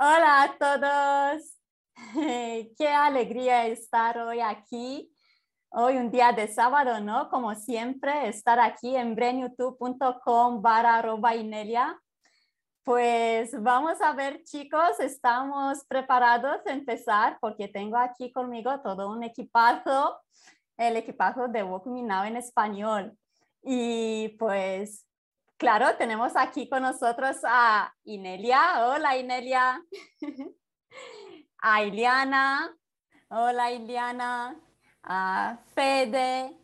Hola a todos. Qué alegría estar hoy aquí. Hoy un día de sábado, ¿no? Como siempre, estar aquí en brenyoutube.com barra arroba Inelia. Pues vamos a ver, chicos, estamos preparados a empezar porque tengo aquí conmigo todo un equipazo, el equipazo de Walk Me Now en español. Y pues Claro, tenemos aquí con nosotros a Inelia. Hola, Inelia. a Iliana. Hola, Iliana. A Fede.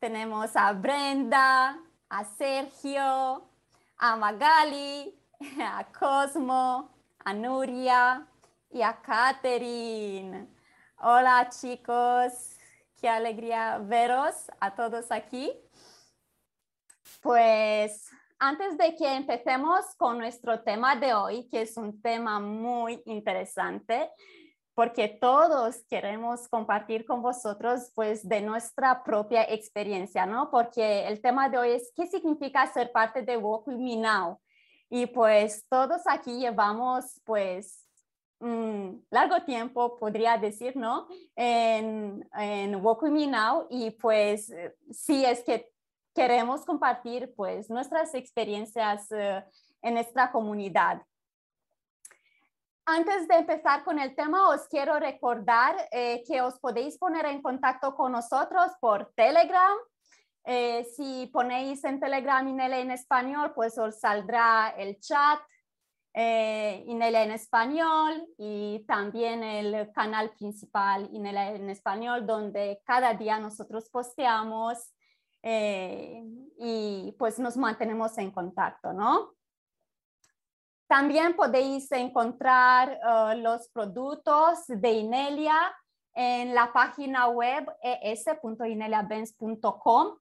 Tenemos a Brenda, a Sergio, a Magali, a Cosmo, a Nuria y a Catherine. Hola, chicos. Qué alegría veros a todos aquí. Pues antes de que empecemos con nuestro tema de hoy, que es un tema muy interesante, porque todos queremos compartir con vosotros pues de nuestra propia experiencia, ¿no? Porque el tema de hoy es qué significa ser parte de Walk Me Now. Y pues todos aquí llevamos pues un largo tiempo, podría decir, ¿no? En, en Walk Me Now y pues sí es que queremos compartir pues nuestras experiencias eh, en nuestra comunidad. Antes de empezar con el tema, os quiero recordar eh, que os podéis poner en contacto con nosotros por Telegram. Eh, si ponéis en Telegram Inele en español, pues os saldrá el chat eh, Inele en español y también el canal principal Inele en español, donde cada día nosotros posteamos eh, y pues nos mantenemos en contacto, ¿no? También podéis encontrar uh, los productos de Inelia en la página web es.ineliabenz.com.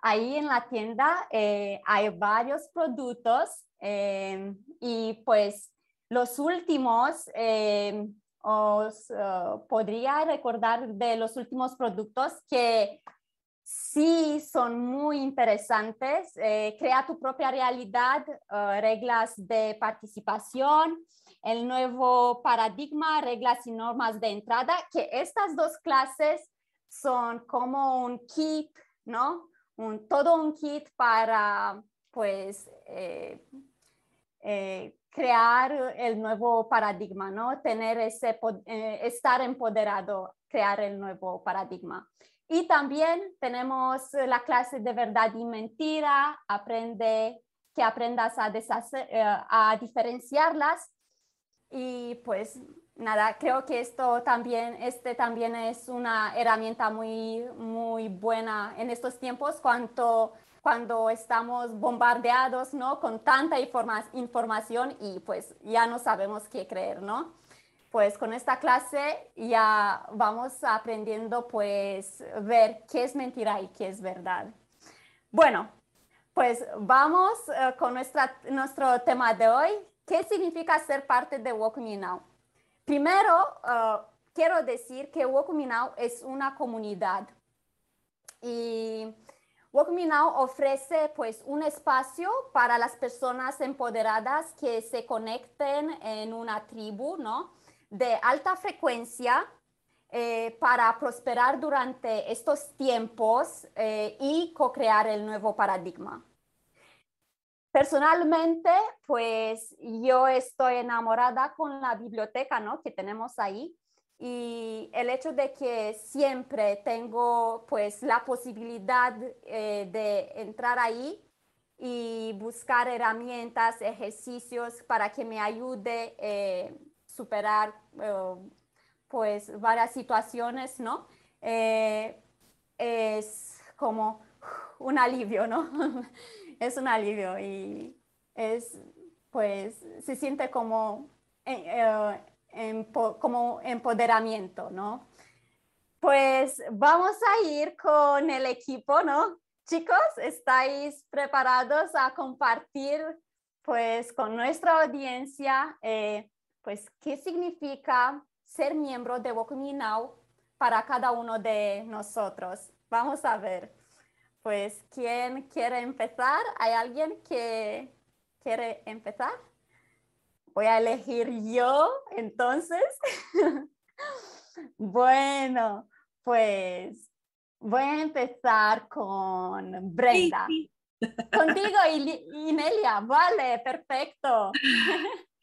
Ahí en la tienda eh, hay varios productos eh, y pues los últimos eh, os podría recordar de los últimos productos que sí son muy interesantes. Eh, crea tu propia realidad, eh, reglas de participación, el nuevo paradigma, reglas y normas de entrada, que estas dos clases son como un kit, ¿no? Un, todo un kit para, pues, eh, crear el nuevo paradigma, ¿no? Tener ese, estar empoderado, crear el nuevo paradigma. Y también tenemos la clase de verdad y mentira, aprende que aprendas a, eh, a diferenciarlas. Y pues nada, creo que esto también, este también es una herramienta muy, muy buena en estos tiempos cuando, cuando estamos bombardeados, ¿no? Con tanta informa información y pues ya no sabemos qué creer, ¿no? Pues con esta clase ya vamos aprendiendo pues ver qué es mentira y qué es verdad. Bueno, pues vamos eh, con nuestra, nuestro tema de hoy. ¿Qué significa ser parte de Walk Me Now? Primero, eh, quiero decir que Walk Me Now es una comunidad y Walk Me Now ofrece pues un espacio para las personas empoderadas que se conecten en una tribu, ¿no? De alta frecuencia eh, para prosperar durante estos tiempos eh, y co-crear el nuevo paradigma. Personalmente, pues yo estoy enamorada con la biblioteca ¿no? que tenemos ahí y el hecho de que siempre tengo pues la posibilidad eh, de entrar ahí y buscar herramientas, ejercicios para que me ayude superar eh, pues varias situaciones, ¿no? Eh, es como un alivio, ¿no? es un alivio y es, pues, se siente como, eh, como empoderamiento, ¿no? Pues vamos a ir con el equipo, ¿no? Chicos, ¿estáis preparados a compartir, pues, con nuestra audiencia pues, ¿qué significa ser miembro de Now para cada uno de nosotros? Vamos a ver. Pues, ¿quién quiere empezar? ¿Hay alguien que quiere empezar? voy a elegir yo entonces. bueno, pues voy a empezar con Brenda. Contigo, Inelia, vale, perfecto.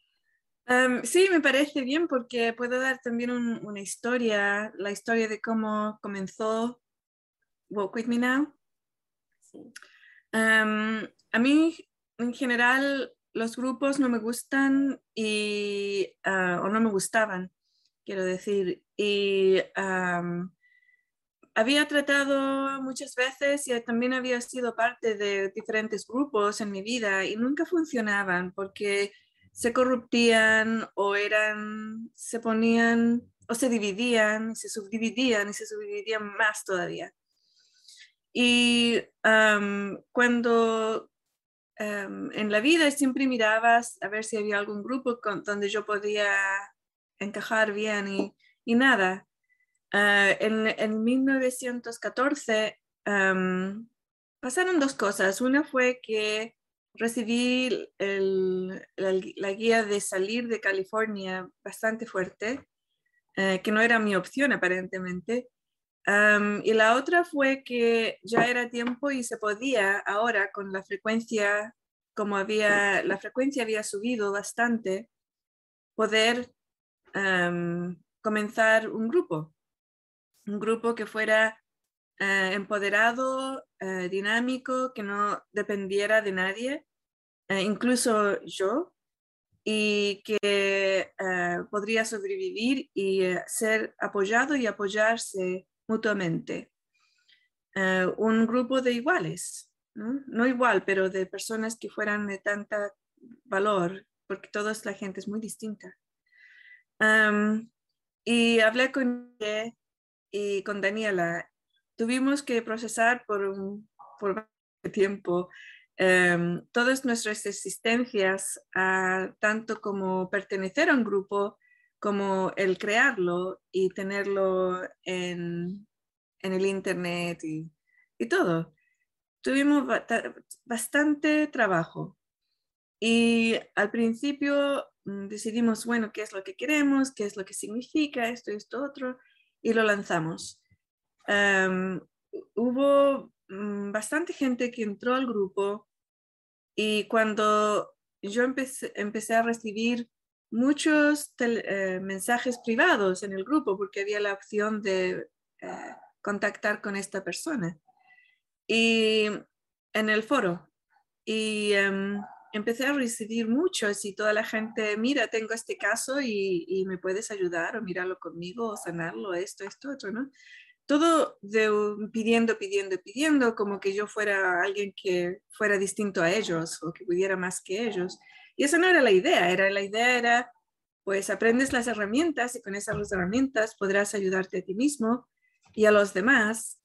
sí, me parece bien porque puedo dar también una historia, la historia de cómo comenzó Walk With Me Now. a mí, en general, los grupos no me gustan y, ah, o no me gustaban, quiero decir. Y había tratado muchas veces y también había sido parte de diferentes grupos en mi vida y nunca funcionaban porque se corruptían o eran, se ponían o se dividían, se subdividían y se subdividían más todavía. Y cuando en la vida siempre mirabas a ver si había algún grupo con, donde yo podía encajar bien y, nada. Ah, en, en, 1914 pasaron dos cosas. Una fue que recibí la, guía de salir de California bastante fuerte, eh, que no era mi opción aparentemente. y la otra fue que ya era tiempo y se podía ahora con la frecuencia, como había, la frecuencia había subido bastante, poder comenzar un grupo, un grupo que fuera eh, empoderado, eh, dinámico, que no dependiera de nadie, eh, incluso yo, y que podría sobrevivir y ser apoyado y apoyarse mutuamente. un grupo de iguales, ¿no? igual, pero de personas que fueran de tanta valor, porque toda la gente es muy distinta. y hablé con y con Daniela tuvimos que procesar por un por tiempo em, todas nuestras existencias, tanto como pertenecer a un grupo, como el crearlo y tenerlo en, en el Internet y, y todo. Tuvimos bastante trabajo y al principio mm, decidimos, bueno, qué es lo que queremos, qué es lo que significa esto, esto, otro, y lo lanzamos. Em, hubo mm, bastante gente que entró al grupo y cuando yo empecé, empecé a recibir muchos eh, mensajes privados en el grupo porque había la opción de eh, contactar con esta persona. Y en el foro. Y em, empecé a recibir muchos y toda la gente mira tengo este caso y, y me puedes ayudar o míralo conmigo o sanarlo esto esto otro no todo de, pidiendo, pidiendo, pidiendo, como que yo fuera alguien que fuera distinto a ellos o que pudiera más que ellos. Y esa no era la idea, era la idea era, pues aprendes las herramientas y con esas herramientas podrás ayudarte a ti mismo y a los demás.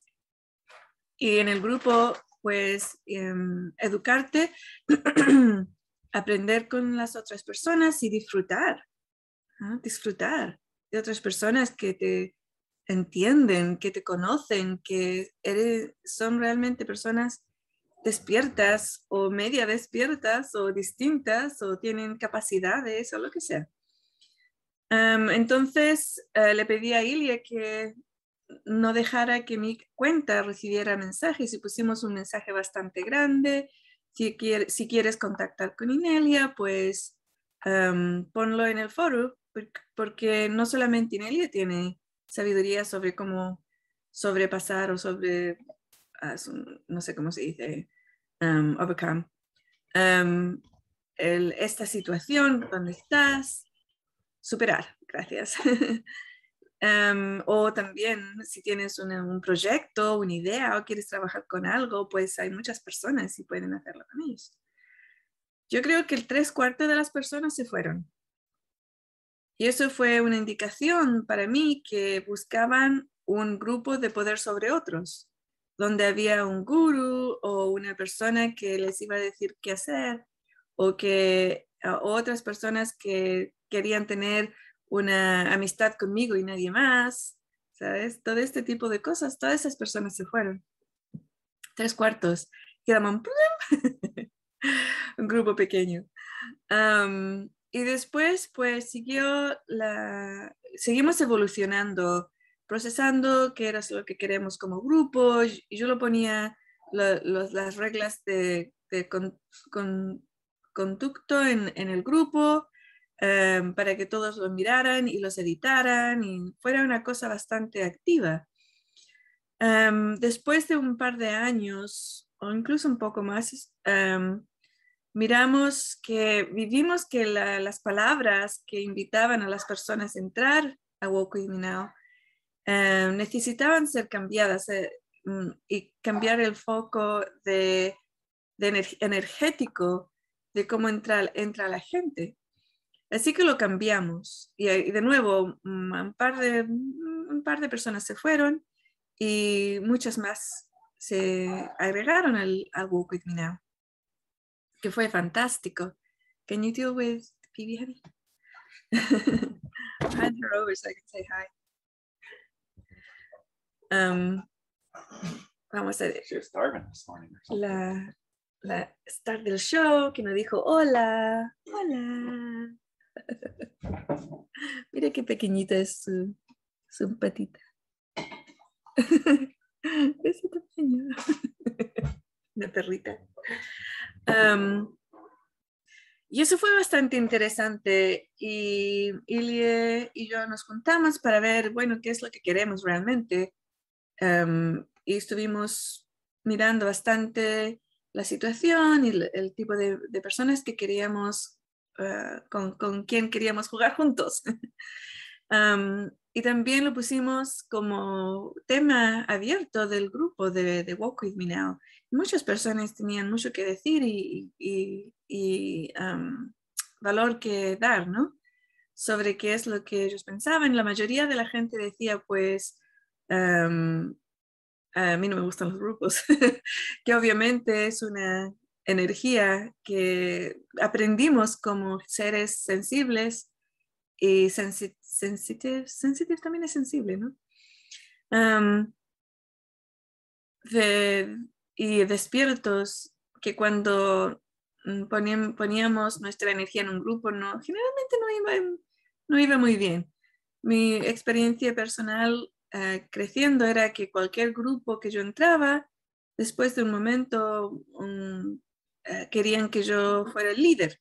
Y en el grupo, pues em, educarte, aprender con las otras personas y disfrutar, disfrutar de otras personas que te entienden, que te conocen, que eres, son realmente personas despiertas o media despiertas o distintas o tienen capacidades o lo que sea. entonces eh, le pedí a Ilia que no dejara que mi cuenta recibiera mensajes y pusimos un mensaje bastante grande. Si, si quieres contactar con Inelia, pues ponlo en el foro, porque no solamente Inelia tiene sabiduría sobre cómo sobrepasar o sobre, ah, no sé cómo se dice, um, overcome, um, esta situación donde estás, superar, gracias. Um, o también si tienes un proyecto, una idea o quieres trabajar con algo, pues hay muchas personas y pueden hacerlo con ellos. Yo creo que el tres cuartos de las personas se fueron. Y eso fue una indicación para mí que buscaban un grupo de poder sobre otros, donde había un guru o una persona que les iba a decir qué hacer, o que otras personas que querían tener una amistad conmigo y nadie más, ¿sabes? Todo este tipo de cosas, todas esas personas se fueron. Tres cuartos, quedamos un, grupo pequeño. Y después, pues, siguió la, seguimos evolucionando, procesando qué era lo que queremos como grupo, y yo lo ponía las reglas de, conducto en, el grupo em, para que todos lo miraran y los editaran y fuera una cosa bastante activa. Em, después de un par de años, o incluso un poco más, em, miramos que vivimos que las palabras que invitaban a las personas a entrar a Me Now necesitaban ser cambiadas. Eh, Mm, y cambiar el foco de, energético de cómo entra, entra la gente. Así que lo cambiamos y, de nuevo mm, un par de, mm, un par de personas se fueron y muchas más se agregaron al, al Now, que fue fantástico. Can you deal with PB Heavy? Hand her over so I can say hi. Um, Vamos a ver. La, la star del show que nos dijo hola, hola. Mira qué pequeñita es su, su patita. es tamaño. Una perrita. Y eso fue bastante interesante y Ilie y yo nos juntamos para ver, bueno, qué es lo que queremos realmente. Em, y estuvimos mirando bastante la situación y el, tipo de, personas que queríamos, eh, con, con quien queríamos jugar juntos. Em, y también lo pusimos como tema abierto del grupo de, de Walk With Me Now. Muchas personas tenían mucho que decir y, valor que dar, ¿no? Sobre qué es lo que ellos pensaban. La mayoría de la gente decía, pues, a mí no me gustan los grupos, que obviamente es una energía que aprendimos como seres sensibles y sensitive, también es sensible, ¿no? Y despiertos que cuando mm, poníamos nuestra energía en un grupo, no, generalmente no iba, no iba muy bien. Mi experiencia personal eh, creciendo era que cualquier grupo que yo entraba, después de un momento eh, querían que yo fuera el líder.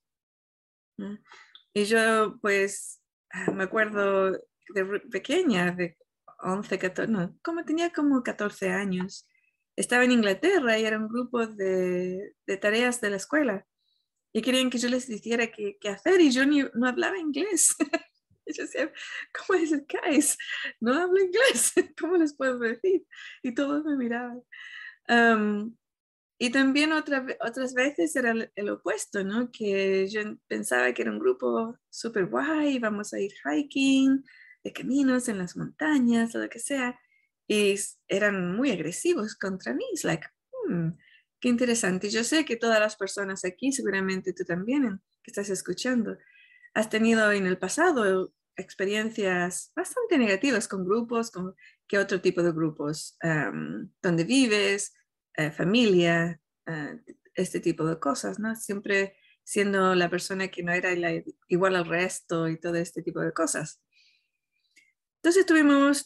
Y yo pues ah, me acuerdo de pequeña, de 11, 14, no, como tenía como 14 años, estaba en Inglaterra y era un grupo de, tareas de la escuela y querían que yo les dijera qué, hacer y yo no hablaba inglés. yo decía, ¿cómo es el guys? No hablo inglés, ¿cómo les puedo decir? Y todos me miraban. y también otras veces era el, opuesto, ¿no? Que yo pensaba que era un grupo súper guay, vamos a ir hiking, de caminos en las montañas, lo que sea. Y eran muy agresivos contra mí. Es like, hmm, qué interesante. Yo sé que todas las personas aquí, seguramente tú también, que estás escuchando, has tenido en el pasado experiencias bastante negativas con grupos, con qué otro tipo de grupos, um, donde vives, eh, familia, eh, este tipo de cosas, ¿no? Siempre siendo la persona que no era igual al resto y todo este tipo de cosas. Entonces estuvimos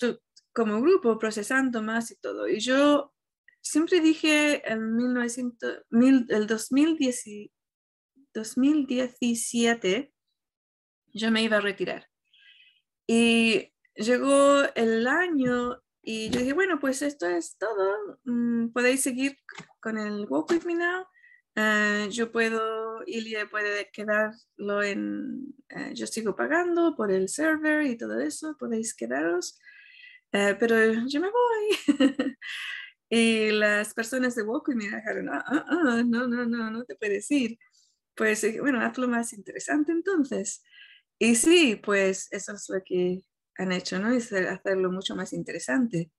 como grupo procesando más y todo. Y yo siempre dije en 1900, el 2010, 2017 yo me iba a retirar. Y llegó el año y yo dije, bueno, pues esto es todo. Mm, podéis seguir con el Walk With Me Now. Ah, yo puedo, Ilia puede quedarlo en, ah, yo sigo pagando por el server y todo eso, podéis quedaros, ah, pero yo me voy. y las personas de With Me dijeron, no, no, no, no te puedes ir. Pues bueno, hazlo más interesante entonces. Y sí, pues eso es lo que han hecho, ¿no? Es hacerlo mucho más interesante.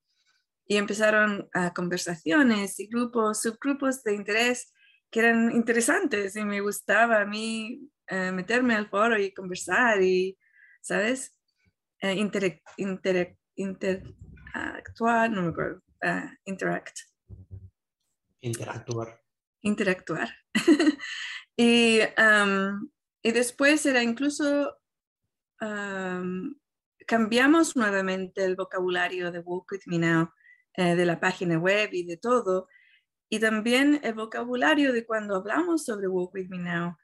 Y empezaron a conversaciones y grupos, subgrupos de interés que eran interesantes y me gustaba a mí eh, meterme al foro y conversar y, ¿sabes? Eh, interactuar, no me acuerdo, uh, interact. Interactuar. Interactuar. y y después era incluso, cambiamos nuevamente el vocabulario de Walk With Me Now, eh, de la página web y de todo. Y también el vocabulario de cuando hablamos sobre Walk With Me Now,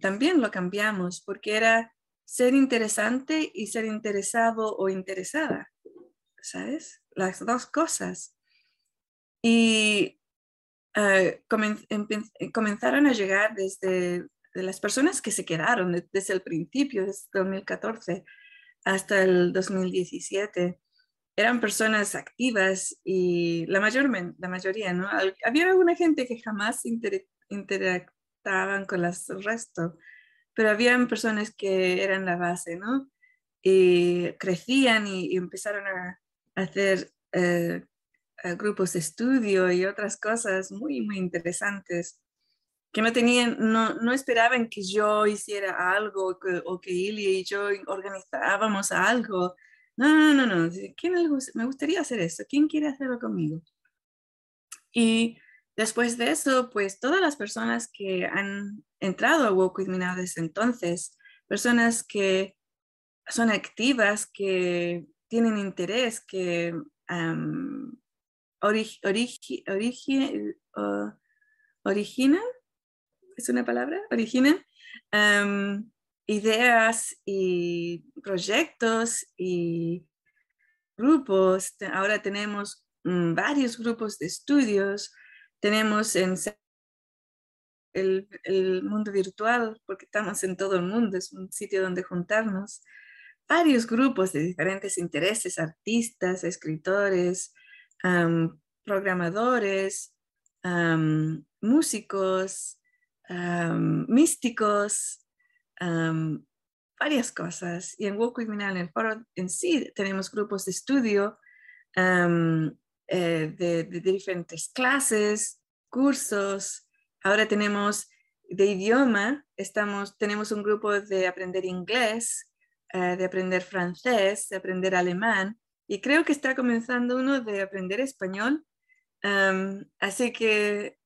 también lo cambiamos porque era ser interesante y ser interesado o interesada, ¿sabes? Las dos cosas. Y eh, comenzaron a llegar desde las personas que se quedaron desde el principio, desde 2014 hasta el 2017. Eran personas activas y la, mayor, la mayoría, ¿no? Había alguna gente que jamás interactuaban con el resto, pero habían personas que eran la base, ¿no? Y crecían y, empezaron a, hacer eh, grupos de estudio y otras cosas muy, muy interesantes que no tenían, no, no esperaban que yo hiciera algo o que Ilia y yo organizábamos algo. No, no, no, no. ¿Quién me gustaría hacer eso? ¿Quién quiere hacerlo conmigo? Y después de eso, pues todas las personas que han entrado a Walk With Me Now desde entonces, personas que son activas, que tienen interés, que originan, es una palabra, originan ideas y proyectos y grupos. Ahora tenemos mm, varios grupos de estudios, tenemos en el, mundo virtual, porque estamos en todo el mundo, es un sitio donde juntarnos, varios grupos de diferentes intereses, artistas, escritores, programadores, músicos, místicos, varias cosas. Y en With Me en el foro en sí, tenemos grupos de estudio eh, de, diferentes clases, cursos. Ahora tenemos de idioma, estamos, tenemos un grupo de aprender inglés, eh, de aprender francés, de aprender alemán, y creo que está comenzando uno de aprender español. así que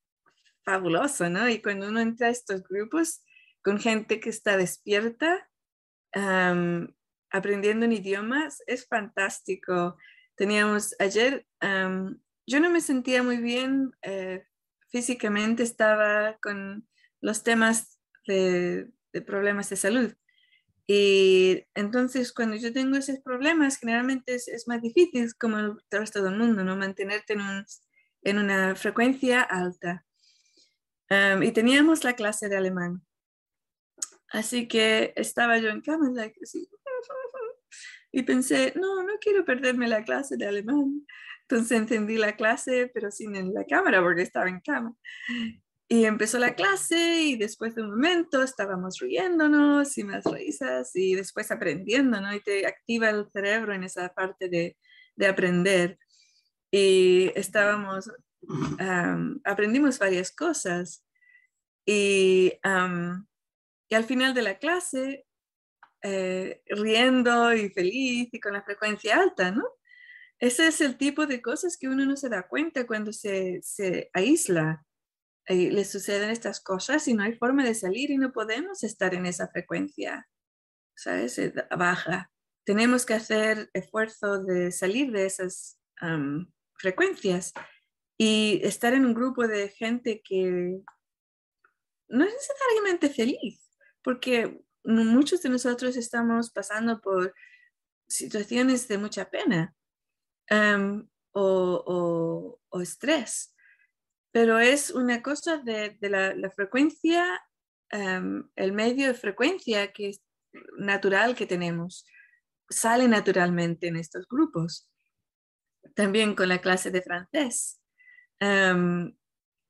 fabuloso, ¿no? Y cuando uno entra a estos grupos con gente que está despierta, aprendiendo en idiomas, es fantástico. Teníamos ayer, yo no me sentía muy bien eh, físicamente, estaba con los temas de, problemas de salud. Y entonces cuando yo tengo esos problemas, generalmente es, más difícil, como el resto del mundo, ¿no? Mantenerte en, en una frecuencia alta y teníamos la clase de alemán. Así que estaba yo en cama y pensé, no, no quiero perderme la clase de alemán. Entonces encendí la clase, pero sin la cámara porque estaba en cama. Y empezó la clase y después de un momento estábamos riéndonos y más risas y después aprendiendo, ¿no? Y te activa el cerebro en esa parte de, de aprender. Y estábamos aprendimos varias cosas y, y, al final de la clase, eh, riendo y feliz y con la frecuencia alta, ¿no? Ese es el tipo de cosas que uno no se da cuenta cuando se, se aísla. Y le suceden estas cosas y no hay forma de salir y no podemos estar en esa frecuencia, ¿sabes? Baja. Tenemos que hacer esfuerzo de salir de esas frecuencias y estar en un grupo de gente que no es necesariamente feliz, porque muchos de nosotros estamos pasando por situaciones de mucha pena em, o, estrés, pero es una cosa de, la, frecuencia, em, el medio de frecuencia que es natural que tenemos, sale naturalmente en estos grupos. También con la clase de francés um,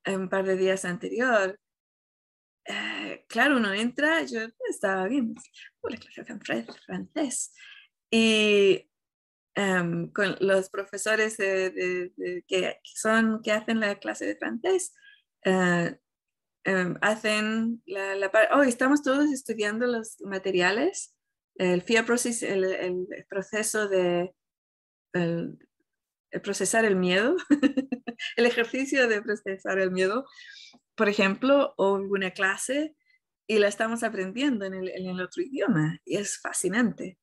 un par de días anterior. Eh, claro, uno entra, yo estaba bien, la clase de francés. Y em, con los profesores que, son, que hacen la clase de francés, uh, hacen la, la oh, estamos todos estudiando los materiales, el FIA process, el, el proceso de, procesar el miedo, el ejercicio de procesar el miedo. Por ejemplo, o alguna clase y la estamos aprendiendo en el, en el otro idioma y es fascinante.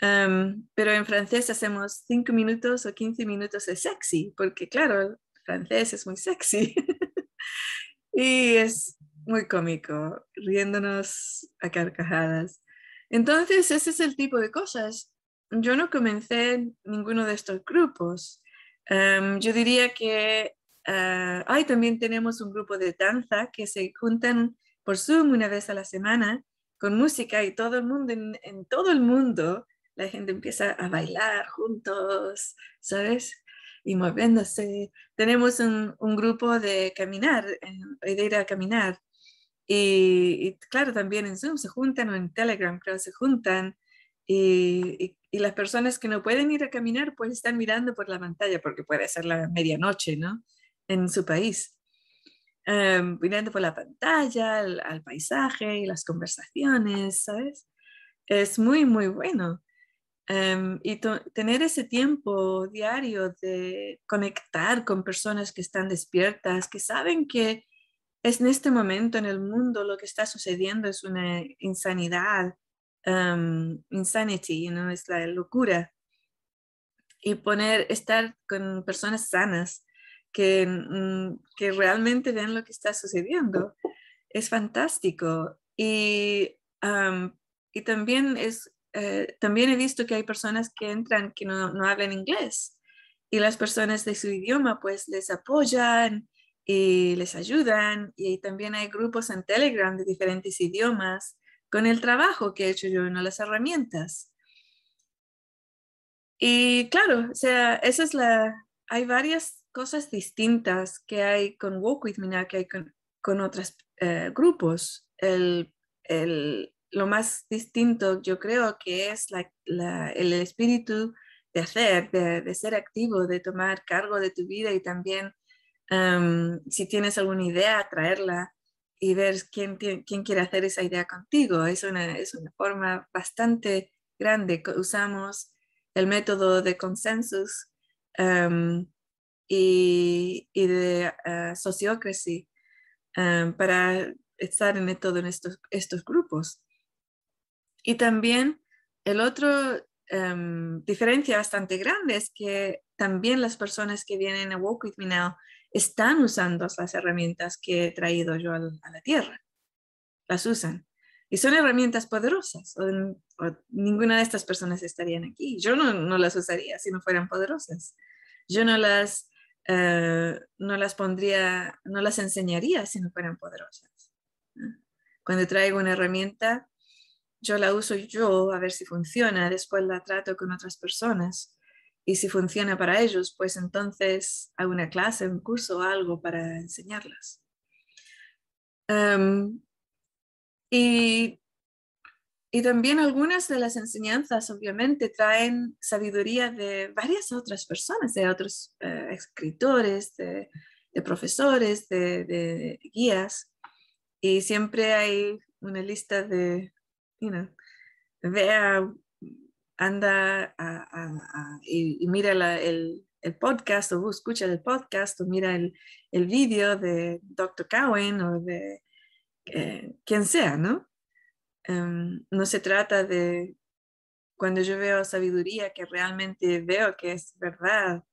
Em, pero en francés hacemos 5 minutos o 15 minutos de sexy, porque claro, el francés es muy sexy. y es muy cómico, riéndonos a carcajadas. Entonces, ese es el tipo de cosas. Yo no comencé en ninguno de estos grupos. Em, yo diría que uh, también tenemos un grupo de danza que se juntan por Zoom una vez a la semana con música y todo el mundo, en todo el mundo, la gente empieza a bailar juntos, ¿sabes? Y moviéndose. Tenemos un, grupo de caminar, de ir a caminar. Y, claro, también en Zoom se juntan o en Telegram, creo, se juntan. Y, las personas que no pueden ir a caminar, pues están mirando por la pantalla, porque puede ser la medianoche, ¿no? En su país. Em, mirando por la pantalla, al, al, paisaje y las conversaciones, ¿sabes? Es muy, muy bueno. Em, y tener ese tiempo diario de conectar con personas que están despiertas, que saben que es en este momento en el mundo lo que está sucediendo es una insanidad, um, insanity, ¿no? es la locura. Y poner, estar con personas sanas que, mm, que realmente ven lo que está sucediendo es fantástico. Y, y también es eh, también he visto que hay personas que entran que no, no, hablan inglés y las personas de su idioma pues les apoyan y les ayudan y también hay grupos en Telegram de diferentes idiomas con el trabajo que he hecho yo en las herramientas. Y claro, o sea, esa es la, hay varias cosas distintas que hay con Walk With Me que hay con, con otros eh, grupos. El, el, lo más distinto yo creo que es el espíritu de hacer, de, ser activo, de tomar cargo de tu vida y también em, si tienes alguna idea, traerla y ver quién, quién quiere hacer esa idea contigo. Es una, es una forma bastante grande. Usamos el método de consensus em, y, de uh, sociocracy em, para estar en todo en estos, estos grupos. Y también el otro em, diferencia bastante grande es que también las personas que vienen a Walk With Me Now están usando las herramientas que he traído yo a la tierra. Las usan. Y son herramientas poderosas. ninguna de estas personas estarían aquí. Yo no, no, las usaría si no fueran poderosas. Yo no las, eh, no las pondría, no las enseñaría si no fueran poderosas. Cuando traigo una herramienta, yo la uso yo a ver si funciona, después la trato con otras personas y si funciona para ellos, pues entonces hago una clase, un curso algo para enseñarlas. Em, y, y, también algunas de las enseñanzas obviamente traen sabiduría de varias otras personas, de otros eh, escritores, de, profesores, de, de guías. Y siempre hay una lista de vea, anda y, mira el, podcast o escucha el podcast o mira el, el vídeo de Dr. Cowen o de eh, quien sea, ¿no? Em, no se trata de cuando yo veo sabiduría que realmente veo que es verdad,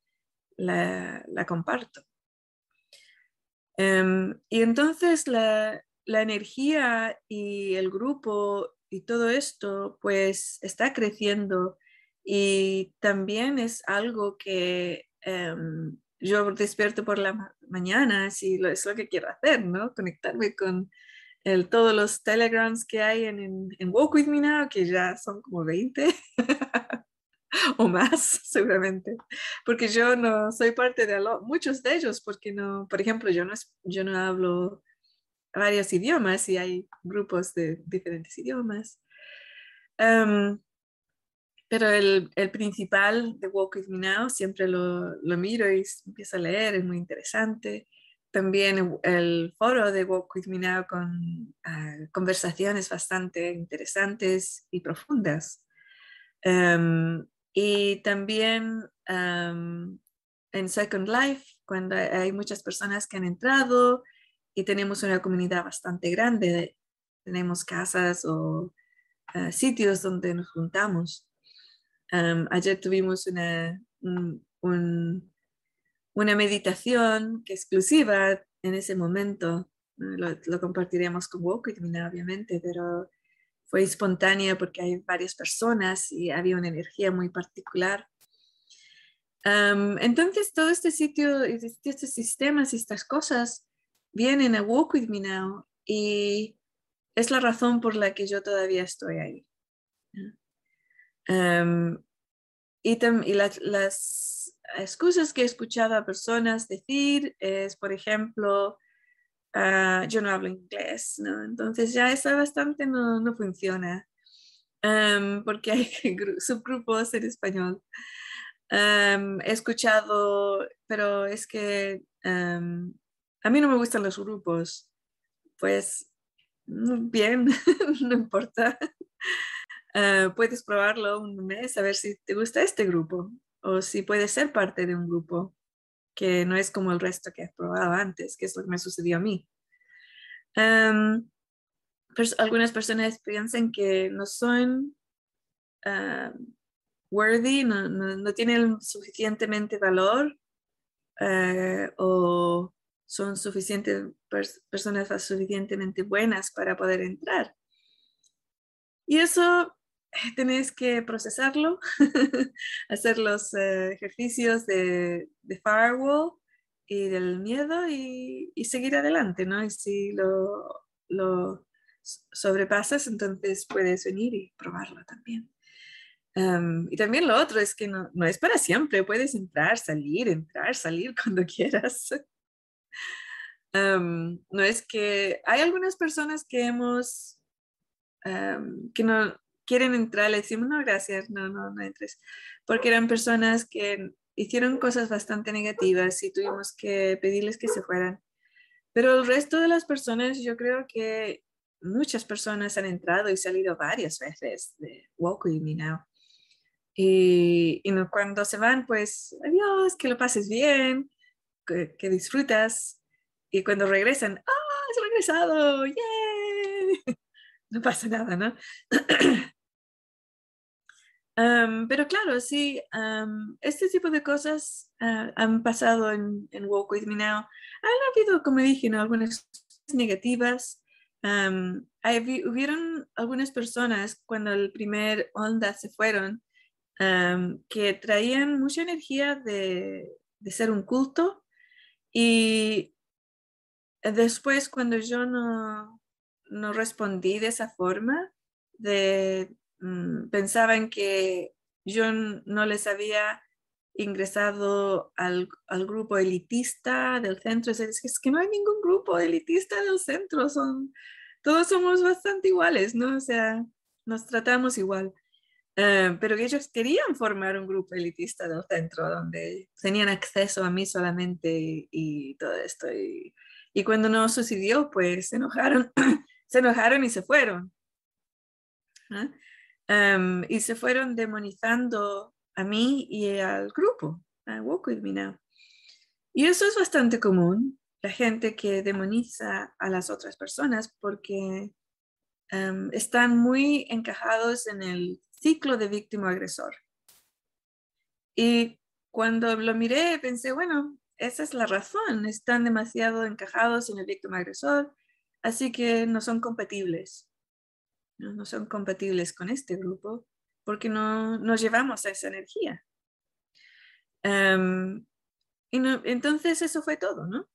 la, comparto. Em, y entonces la, la energía y el grupo y todo esto pues está creciendo y también es algo que em, yo despierto por la mañana si lo, es lo que quiero hacer, ¿no? Conectarme con el, todos los telegrams que hay en, en, Walk With Me Now, que ya son como 20 o más seguramente, porque yo no soy parte de muchos de ellos, porque no, por ejemplo, yo no, yo no hablo varios idiomas y hay grupos de diferentes idiomas. Em, pero el, el, principal de Walk With Me Now siempre lo, lo, miro y empiezo a leer, es muy interesante. También el foro de Walk With Me Now con ah, conversaciones bastante interesantes y profundas. Em, y también em, en Second Life, cuando hay muchas personas que han entrado y tenemos una comunidad bastante grande tenemos casas o eh, sitios donde nos juntamos. ayer tuvimos una, una meditación que exclusiva en ese momento. Lo, compartiremos con Woke obviamente, pero fue espontánea porque hay varias personas y había una energía muy particular. entonces, todo este sitio, estos sistemas y estas cosas vienen a Walk With Me Now y es la razón por la que yo todavía estoy ahí. y, las excusas que he escuchado a personas decir es, por ejemplo, ah, yo no hablo inglés, ¿no? Entonces ya esa bastante no, no funciona, porque hay subgrupos en español. he escuchado, pero es que a mí no me gustan los grupos, pues mm, bien, no importa. Ah, puedes probarlo un mes a ver si te gusta este grupo o si puedes ser parte de un grupo que no es como el resto que has probado antes, que es lo que me sucedió a mí. algunas personas piensan que no son worthy, no, tienen suficientemente valor eh, o son suficientes personas suficientemente buenas para poder entrar. Y eso eh, tenés que procesarlo, hacer los eh, ejercicios de, firewall y del miedo y, seguir adelante, ¿no? Y si lo, lo, sobrepasas, entonces puedes venir y probarlo también. y también lo otro es que no, no es para siempre, puedes entrar, salir, entrar, salir cuando quieras. Em, no es que hay algunas personas que hemos, em, que no quieren entrar, le decimos, no, gracias, no, no, no entres, porque eran personas que hicieron cosas bastante negativas y tuvimos que pedirles que se fueran. Pero el resto de las personas, yo creo que muchas personas han entrado y salido varias veces de Walk With Me Now. Y, y cuando se van, pues, adiós, que lo pases bien, que, que disfrutas y cuando regresan, ¡ah, has regresado! ¡Yay! No pasa nada, ¿no? pero claro, sí, este tipo de cosas ah, han pasado en, en, Walk With Me Now. Han habido, como dije, ¿no? algunas negativas. hubieron algunas personas cuando el primer onda se fueron que traían mucha energía de, de ser un culto y después cuando yo no, no respondí de esa forma, de, mm, pensaban que yo no les había ingresado al, grupo elitista del centro. Es, es, que no hay ningún grupo elitista del centro, son, todos somos bastante iguales, ¿no? O sea, nos tratamos igual. Eh, pero ellos querían formar un grupo elitista del centro donde tenían acceso a mí solamente y, todo esto. Y, y cuando no sucedió, pues se enojaron, se enojaron y se fueron. Em, y se fueron demonizando a mí y al grupo, a Walk With Me Now. Y eso es bastante común, la gente que demoniza a las otras personas porque em, están muy encajados en el ciclo de víctima-agresor. Y cuando lo miré, pensé, bueno, esa es la razón, están demasiado encajados en el víctima agresor, así que no son compatibles. No, son compatibles con este grupo porque no nos llevamos a esa energía. Em, y entonces eso fue todo, ¿no?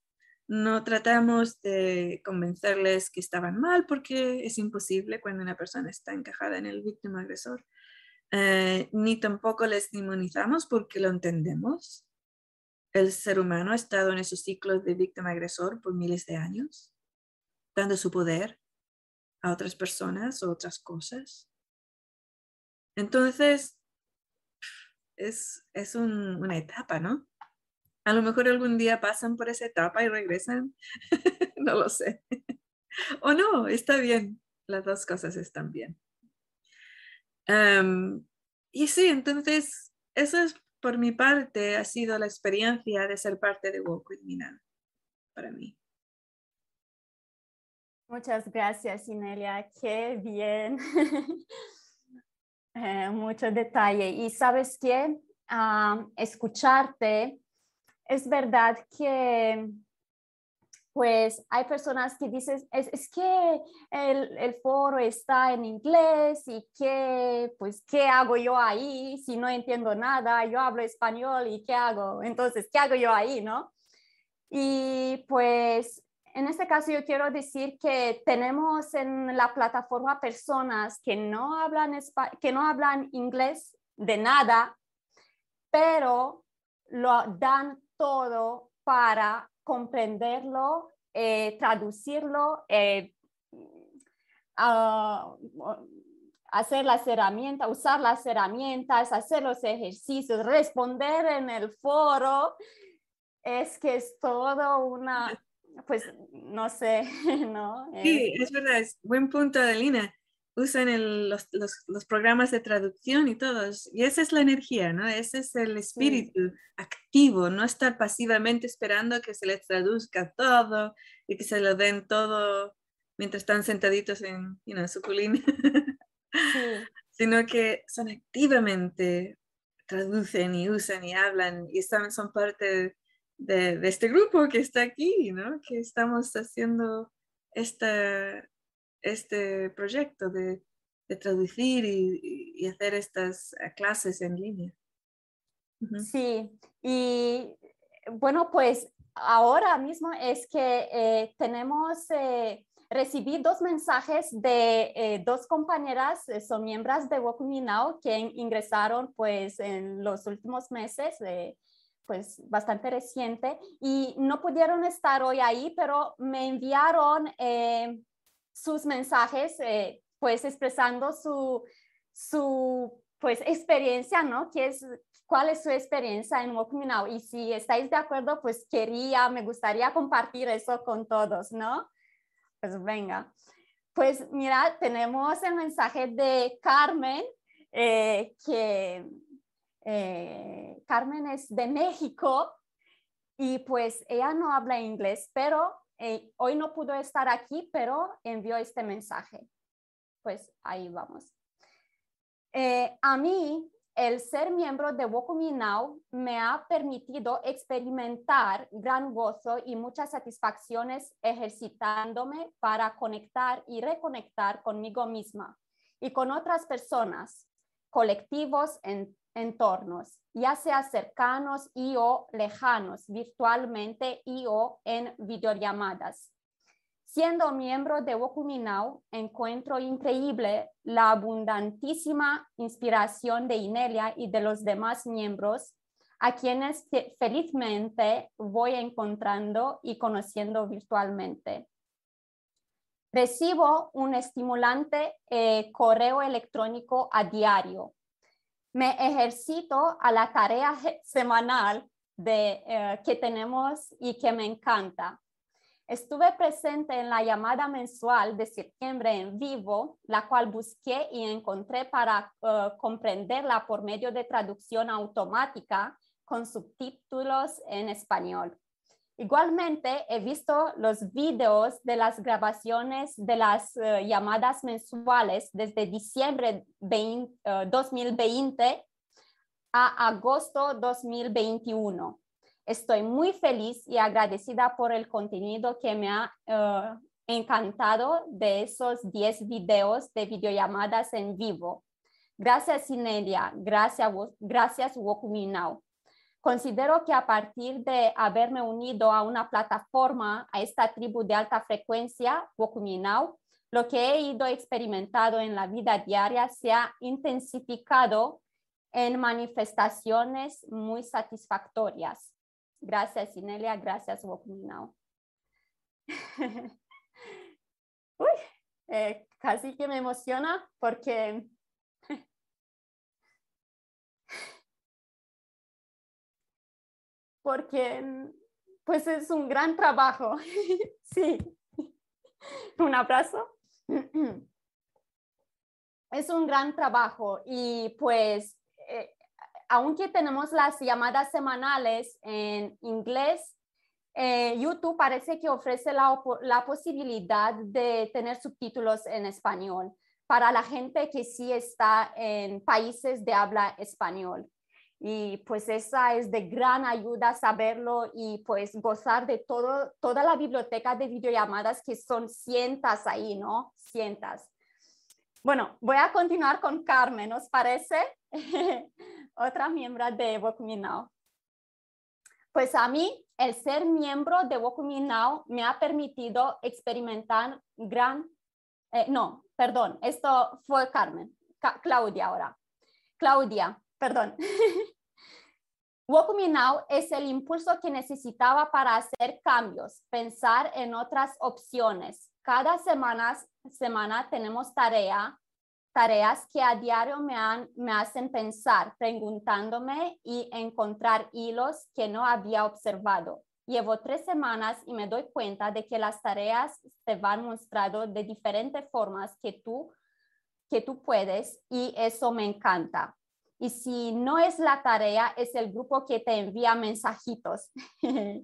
No tratamos de convencerles que estaban mal porque es imposible cuando una persona está encajada en el víctima agresor. Eh, ni tampoco les demonizamos porque lo entendemos el ser humano ha estado en esos ciclos de víctima-agresor por miles de años, dando su poder a otras personas o otras cosas. Entonces, es, es una etapa, ¿no? A lo mejor algún día pasan por esa etapa y regresan, no lo sé. o no, está bien, las dos cosas están bien. y sí, entonces, eso es por mi parte, ha sido la experiencia de ser parte de With Me para mí. Muchas gracias, Inelia. Qué bien. Eh, mucho detalle. Y sabes qué? Escucharte, es verdad que pues hay personas que dicen, es, es que el, el, foro está en inglés y que, pues, ¿qué hago yo ahí si no entiendo nada? Yo hablo español y ¿qué hago? Entonces, ¿qué hago yo ahí, no? Y pues en este caso yo quiero decir que tenemos en la plataforma personas que no hablan, que no hablan inglés de nada, pero lo dan todo para comprenderlo, eh, traducirlo, eh, hacer las herramientas, usar las herramientas, hacer los ejercicios, responder en el foro. Es que es todo una, pues no sé, ¿no? Sí, es verdad, es buen punto, Adelina usan los, programas de traducción y todos. Y esa es la energía, ¿no? Ese es el espíritu activo, no estar pasivamente esperando que se les traduzca todo y que se lo den todo mientras están sentaditos en su colina, sino que son activamente traducen y usan y hablan y están, son parte de, de este grupo que está aquí, ¿no? Que estamos haciendo esta este proyecto de, traducir y, hacer estas eh, clases en línea. Sí, y bueno, pues ahora mismo es que eh, tenemos, eh, recibí dos mensajes de dos compañeras, son miembros de Walk Now, que ingresaron pues en los últimos meses, pues bastante reciente, y no pudieron estar hoy ahí, pero me enviaron sus mensajes, eh, pues expresando su, su pues, experiencia, ¿no? ¿Qué es, ¿Cuál es su experiencia en Walk Me Now? Y si estáis de acuerdo, pues quería, me gustaría compartir eso con todos, ¿no? Pues venga. Pues mira, tenemos el mensaje de Carmen, eh, que eh, Carmen es de México y pues ella no habla inglés, pero eh, hoy no pudo estar aquí, pero envió este mensaje. Pues ahí vamos. Eh, a mí, el ser miembro de Wokumi Now me ha permitido experimentar gran gozo y muchas satisfacciones ejercitándome para conectar y reconectar conmigo misma y con otras personas, colectivos, en, entornos, ya sea cercanos y o lejanos, virtualmente y o en videollamadas. Siendo miembro de Wokumi Now, encuentro increíble la abundantísima inspiración de Inelia y de los demás miembros a quienes felizmente voy encontrando y conociendo virtualmente. Recibo un estimulante eh, correo electrónico a diario me ejercito a la tarea semanal de, eh, que tenemos y que me encanta. Estuve presente en la llamada mensual de septiembre en vivo, la cual busqué y encontré para eh, comprenderla por medio de traducción automática con subtítulos en español. Igualmente, he visto los videos de las grabaciones de las eh, llamadas mensuales desde diciembre 2020 eh, a agosto 2021. Estoy muy feliz y agradecida por el contenido que me ha eh, encantado de esos 10 videos de videollamadas en vivo. Gracias, Inelia. Gracias, gracias Now. Considero que a partir de haberme unido a una plataforma, a esta tribu de alta frecuencia, Wokuminau, lo que he ido experimentado en la vida diaria se ha intensificado en manifestaciones muy satisfactorias. Gracias, Inelia. Gracias, Wokuminau. Uy, eh, casi que me emociona porque porque pues es un gran trabajo. sí. Un abrazo. es un gran trabajo y pues eh, aunque tenemos las llamadas semanales en inglés, eh, YouTube parece que ofrece la, la, posibilidad de tener subtítulos en español para la gente que sí está en países de habla español. Y pues esa es de gran ayuda saberlo y pues gozar de todo, toda la biblioteca de videollamadas que son cientos ahí, ¿no? Cientos. Bueno, voy a continuar con Carmen, ¿nos parece? Otra miembro de Walk Now. Pues a mí, el ser miembro de Walk Now me ha permitido experimentar gran, eh, no, perdón, esto fue Carmen, Claudia ahora. Claudia, perdón. Walk Now es el impulso que necesitaba para hacer cambios, pensar en otras opciones. Cada semana, semana tenemos tarea, tareas que a diario me, han, me hacen pensar, preguntándome y encontrar hilos que no había observado. Llevo tres semanas y me doy cuenta de que las tareas te van mostrando de diferentes formas que tú, que tú puedes y eso me encanta. Y si no es la tarea, es el grupo que te envía mensajitos.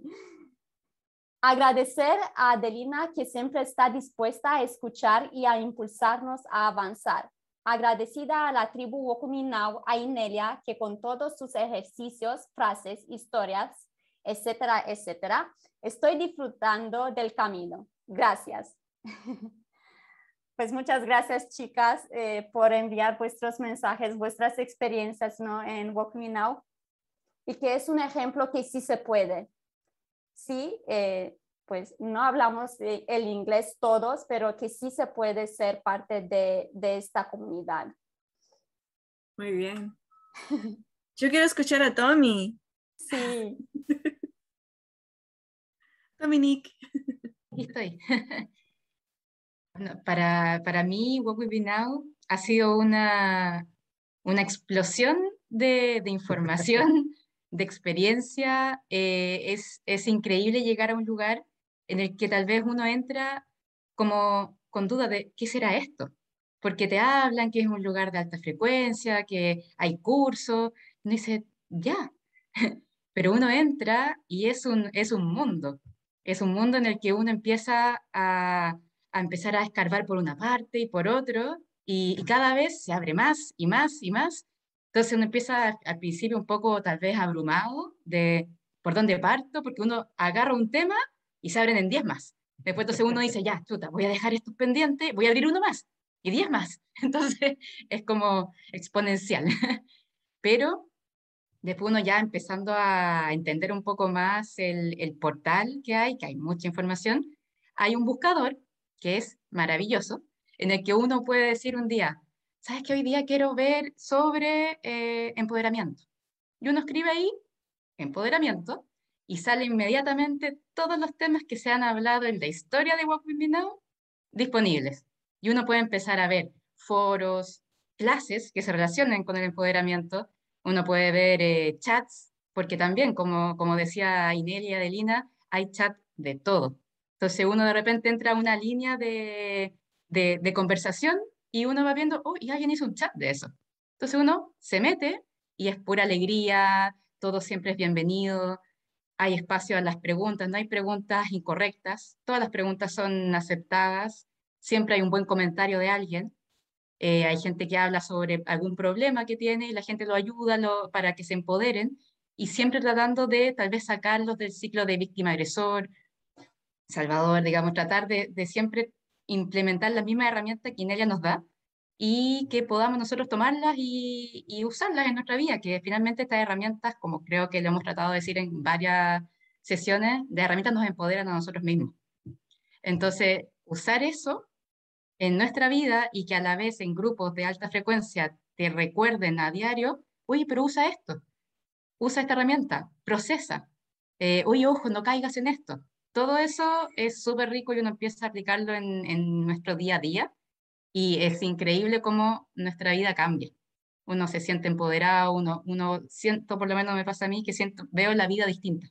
Agradecer a Adelina que siempre está dispuesta a escuchar y a impulsarnos a avanzar. Agradecida a la tribu Wokuminau, a Inelia, que con todos sus ejercicios, frases, historias, etcétera, etcétera, estoy disfrutando del camino. Gracias. Pues muchas gracias, chicas, eh, por enviar vuestros mensajes, vuestras experiencias ¿no? en Walk Me Now y que es un ejemplo que sí se puede. Sí, eh, pues no hablamos el inglés todos, pero que sí se puede ser parte de, de esta comunidad. Muy bien. Yo quiero escuchar a Tommy. Sí. Dominique. Aquí estoy. para, para mí, What We Now ha sido una, una explosión de, de información, de experiencia. Eh, es, es increíble llegar a un lugar en el que tal vez uno entra como con duda de qué será esto, porque te hablan que es un lugar de alta frecuencia, que hay cursos, uno dice, ya, pero uno entra y es un, es un mundo, es un mundo en el que uno empieza a, a empezar a escarbar por una parte y por otro, y, cada vez se abre más y más y más. Entonces uno empieza al principio un poco tal vez abrumado de por dónde parto, porque uno agarra un tema y se abren en 10 más. Después entonces uno dice, ya, chuta, voy a dejar esto pendiente, voy a abrir uno más y 10 más. Entonces es como exponencial. Pero después uno ya empezando a entender un poco más el, el portal que hay, que hay mucha información, hay un buscador que es maravilloso, en el que uno puede decir un día, ¿sabes que hoy día quiero ver sobre eh, empoderamiento? Y uno escribe ahí, empoderamiento, y sale inmediatamente todos los temas que se han hablado en la historia de With Me Now disponibles. Y uno puede empezar a ver foros, clases que se relacionen con el empoderamiento, uno puede ver eh, chats, porque también, como, como decía Inelia Adelina, hay chat de todo. Entonces uno de repente entra a una línea de, de, conversación y uno va viendo, oh, y alguien hizo un chat de eso. Entonces uno se mete y es pura alegría, todo siempre es bienvenido, hay espacio a las preguntas, no hay preguntas incorrectas, todas las preguntas son aceptadas, siempre hay un buen comentario de alguien, eh, hay gente que habla sobre algún problema que tiene y la gente lo ayuda para que se empoderen y siempre tratando de tal vez sacarlos del ciclo de víctima-agresor Salvador, digamos, tratar de, siempre implementar la misma herramienta que ella nos da y que podamos nosotros tomarlas y, usarlas en nuestra vida, que finalmente estas herramientas, como creo que lo hemos tratado de decir en varias sesiones, de herramientas nos empoderan a nosotros mismos. Entonces, usar eso en nuestra vida y que a la vez en grupos de alta frecuencia te recuerden a diario, oye, pero usa esto, usa esta herramienta, procesa, eh, oye, ojo, no caigas en esto, todo eso es súper rico y uno empieza a aplicarlo en, nuestro día a día y es increíble cómo nuestra vida cambia. Uno se siente empoderado, uno, uno siento, por lo menos me pasa a mí, que siento, veo la vida distinta.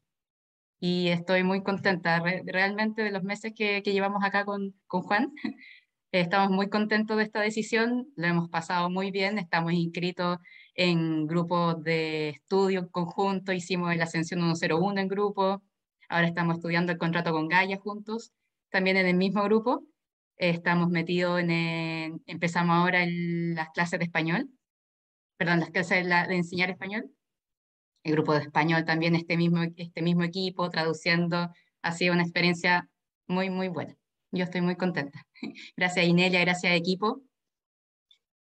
Y estoy muy contenta realmente de los meses que, llevamos acá con, con Juan. Estamos muy contentos de esta decisión, lo hemos pasado muy bien, estamos inscritos en grupos de estudio conjunto, hicimos el Ascensión 101 en grupo, Ahora estamos estudiando el contrato con Gaia juntos, también en el mismo grupo. Estamos metidos en, empezamos ahora en las clases de español, perdón, las clases de, de enseñar español. El grupo de español también, este mismo, este mismo equipo, traduciendo, ha sido una experiencia muy, muy buena. Yo estoy muy contenta. Gracias Inelia, gracias equipo.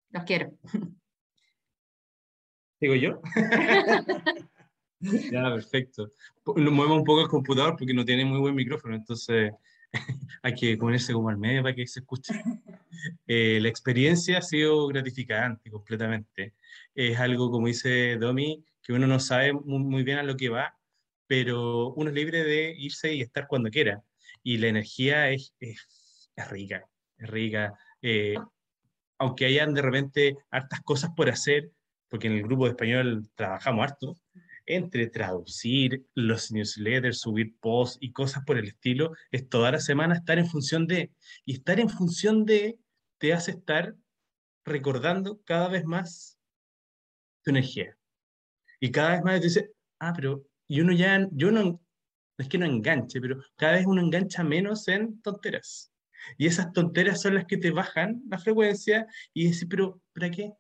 Los quiero. ¿Digo yo? ya, perfecto. Movemos un poco el computador porque no tiene muy buen micrófono, entonces hay que ponerse como al medio para que se escuche. Eh, la experiencia ha sido gratificante completamente. Es algo, como dice Domi, que uno no sabe muy, bien a lo que va, pero uno es libre de irse y estar cuando quiera. Y la energía es, es, rica, es rica. Eh, aunque hayan de repente hartas cosas por hacer, porque en el grupo de español trabajamos harto, entre traducir los newsletters, subir posts y cosas por el estilo, es toda la semana estar en función de, y estar en función de te hace estar recordando cada vez más tu energía. Y cada vez más te dice, ah, pero, y uno ya, yo no, es que no enganche, pero cada vez uno engancha menos en tonteras. Y esas tonteras son las que te bajan la frecuencia y dices, pero ¿para qué?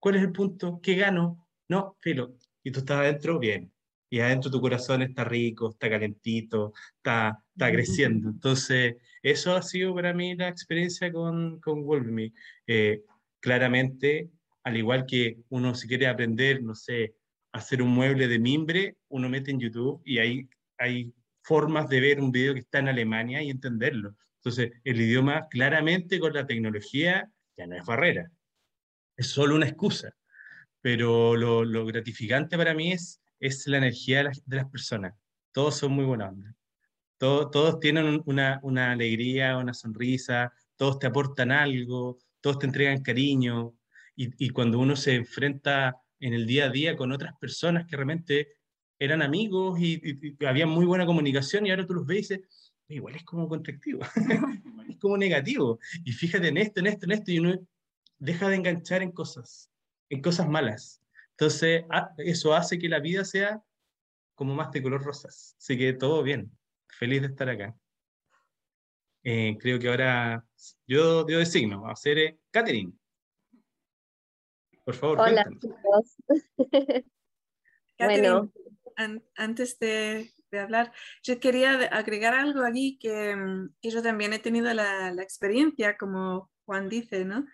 ¿Cuál es el punto? ¿Qué gano? No, filo. Y tú estás adentro, bien. Y adentro tu corazón está rico, está calentito, está, está creciendo. Entonces, eso ha sido para mí la experiencia con, con Wolverine. Eh, claramente, al igual que uno si quiere aprender, no sé, hacer un mueble de mimbre, uno mete en YouTube y ahí hay formas de ver un video que está en Alemania y entenderlo. Entonces, el idioma claramente con la tecnología ya no es barrera es solo una excusa. Pero lo, gratificante para mí es, es la energía de las, personas. Todos son muy buenos. Todos, todos tienen una, una alegría, una sonrisa, todos te aportan algo, todos te entregan cariño. Y, y, cuando uno se enfrenta en el día a día con otras personas que realmente eran amigos y, había muy buena comunicación y ahora tú los ves y dices, igual es como contractivo, es como negativo. Y fíjate en esto, en esto, en esto, y uno deja de enganchar en cosas, en cosas malas. Entonces, eso hace que la vida sea como más de color rosas. Así que todo bien. Feliz de estar acá. Eh, creo que ahora yo, dio designo a ser eh, Catherine. Por favor. Hola, chicos. bueno. antes de, hablar, yo quería agregar algo aquí que, que yo también he tenido la, la, experiencia, como Juan dice, ¿no?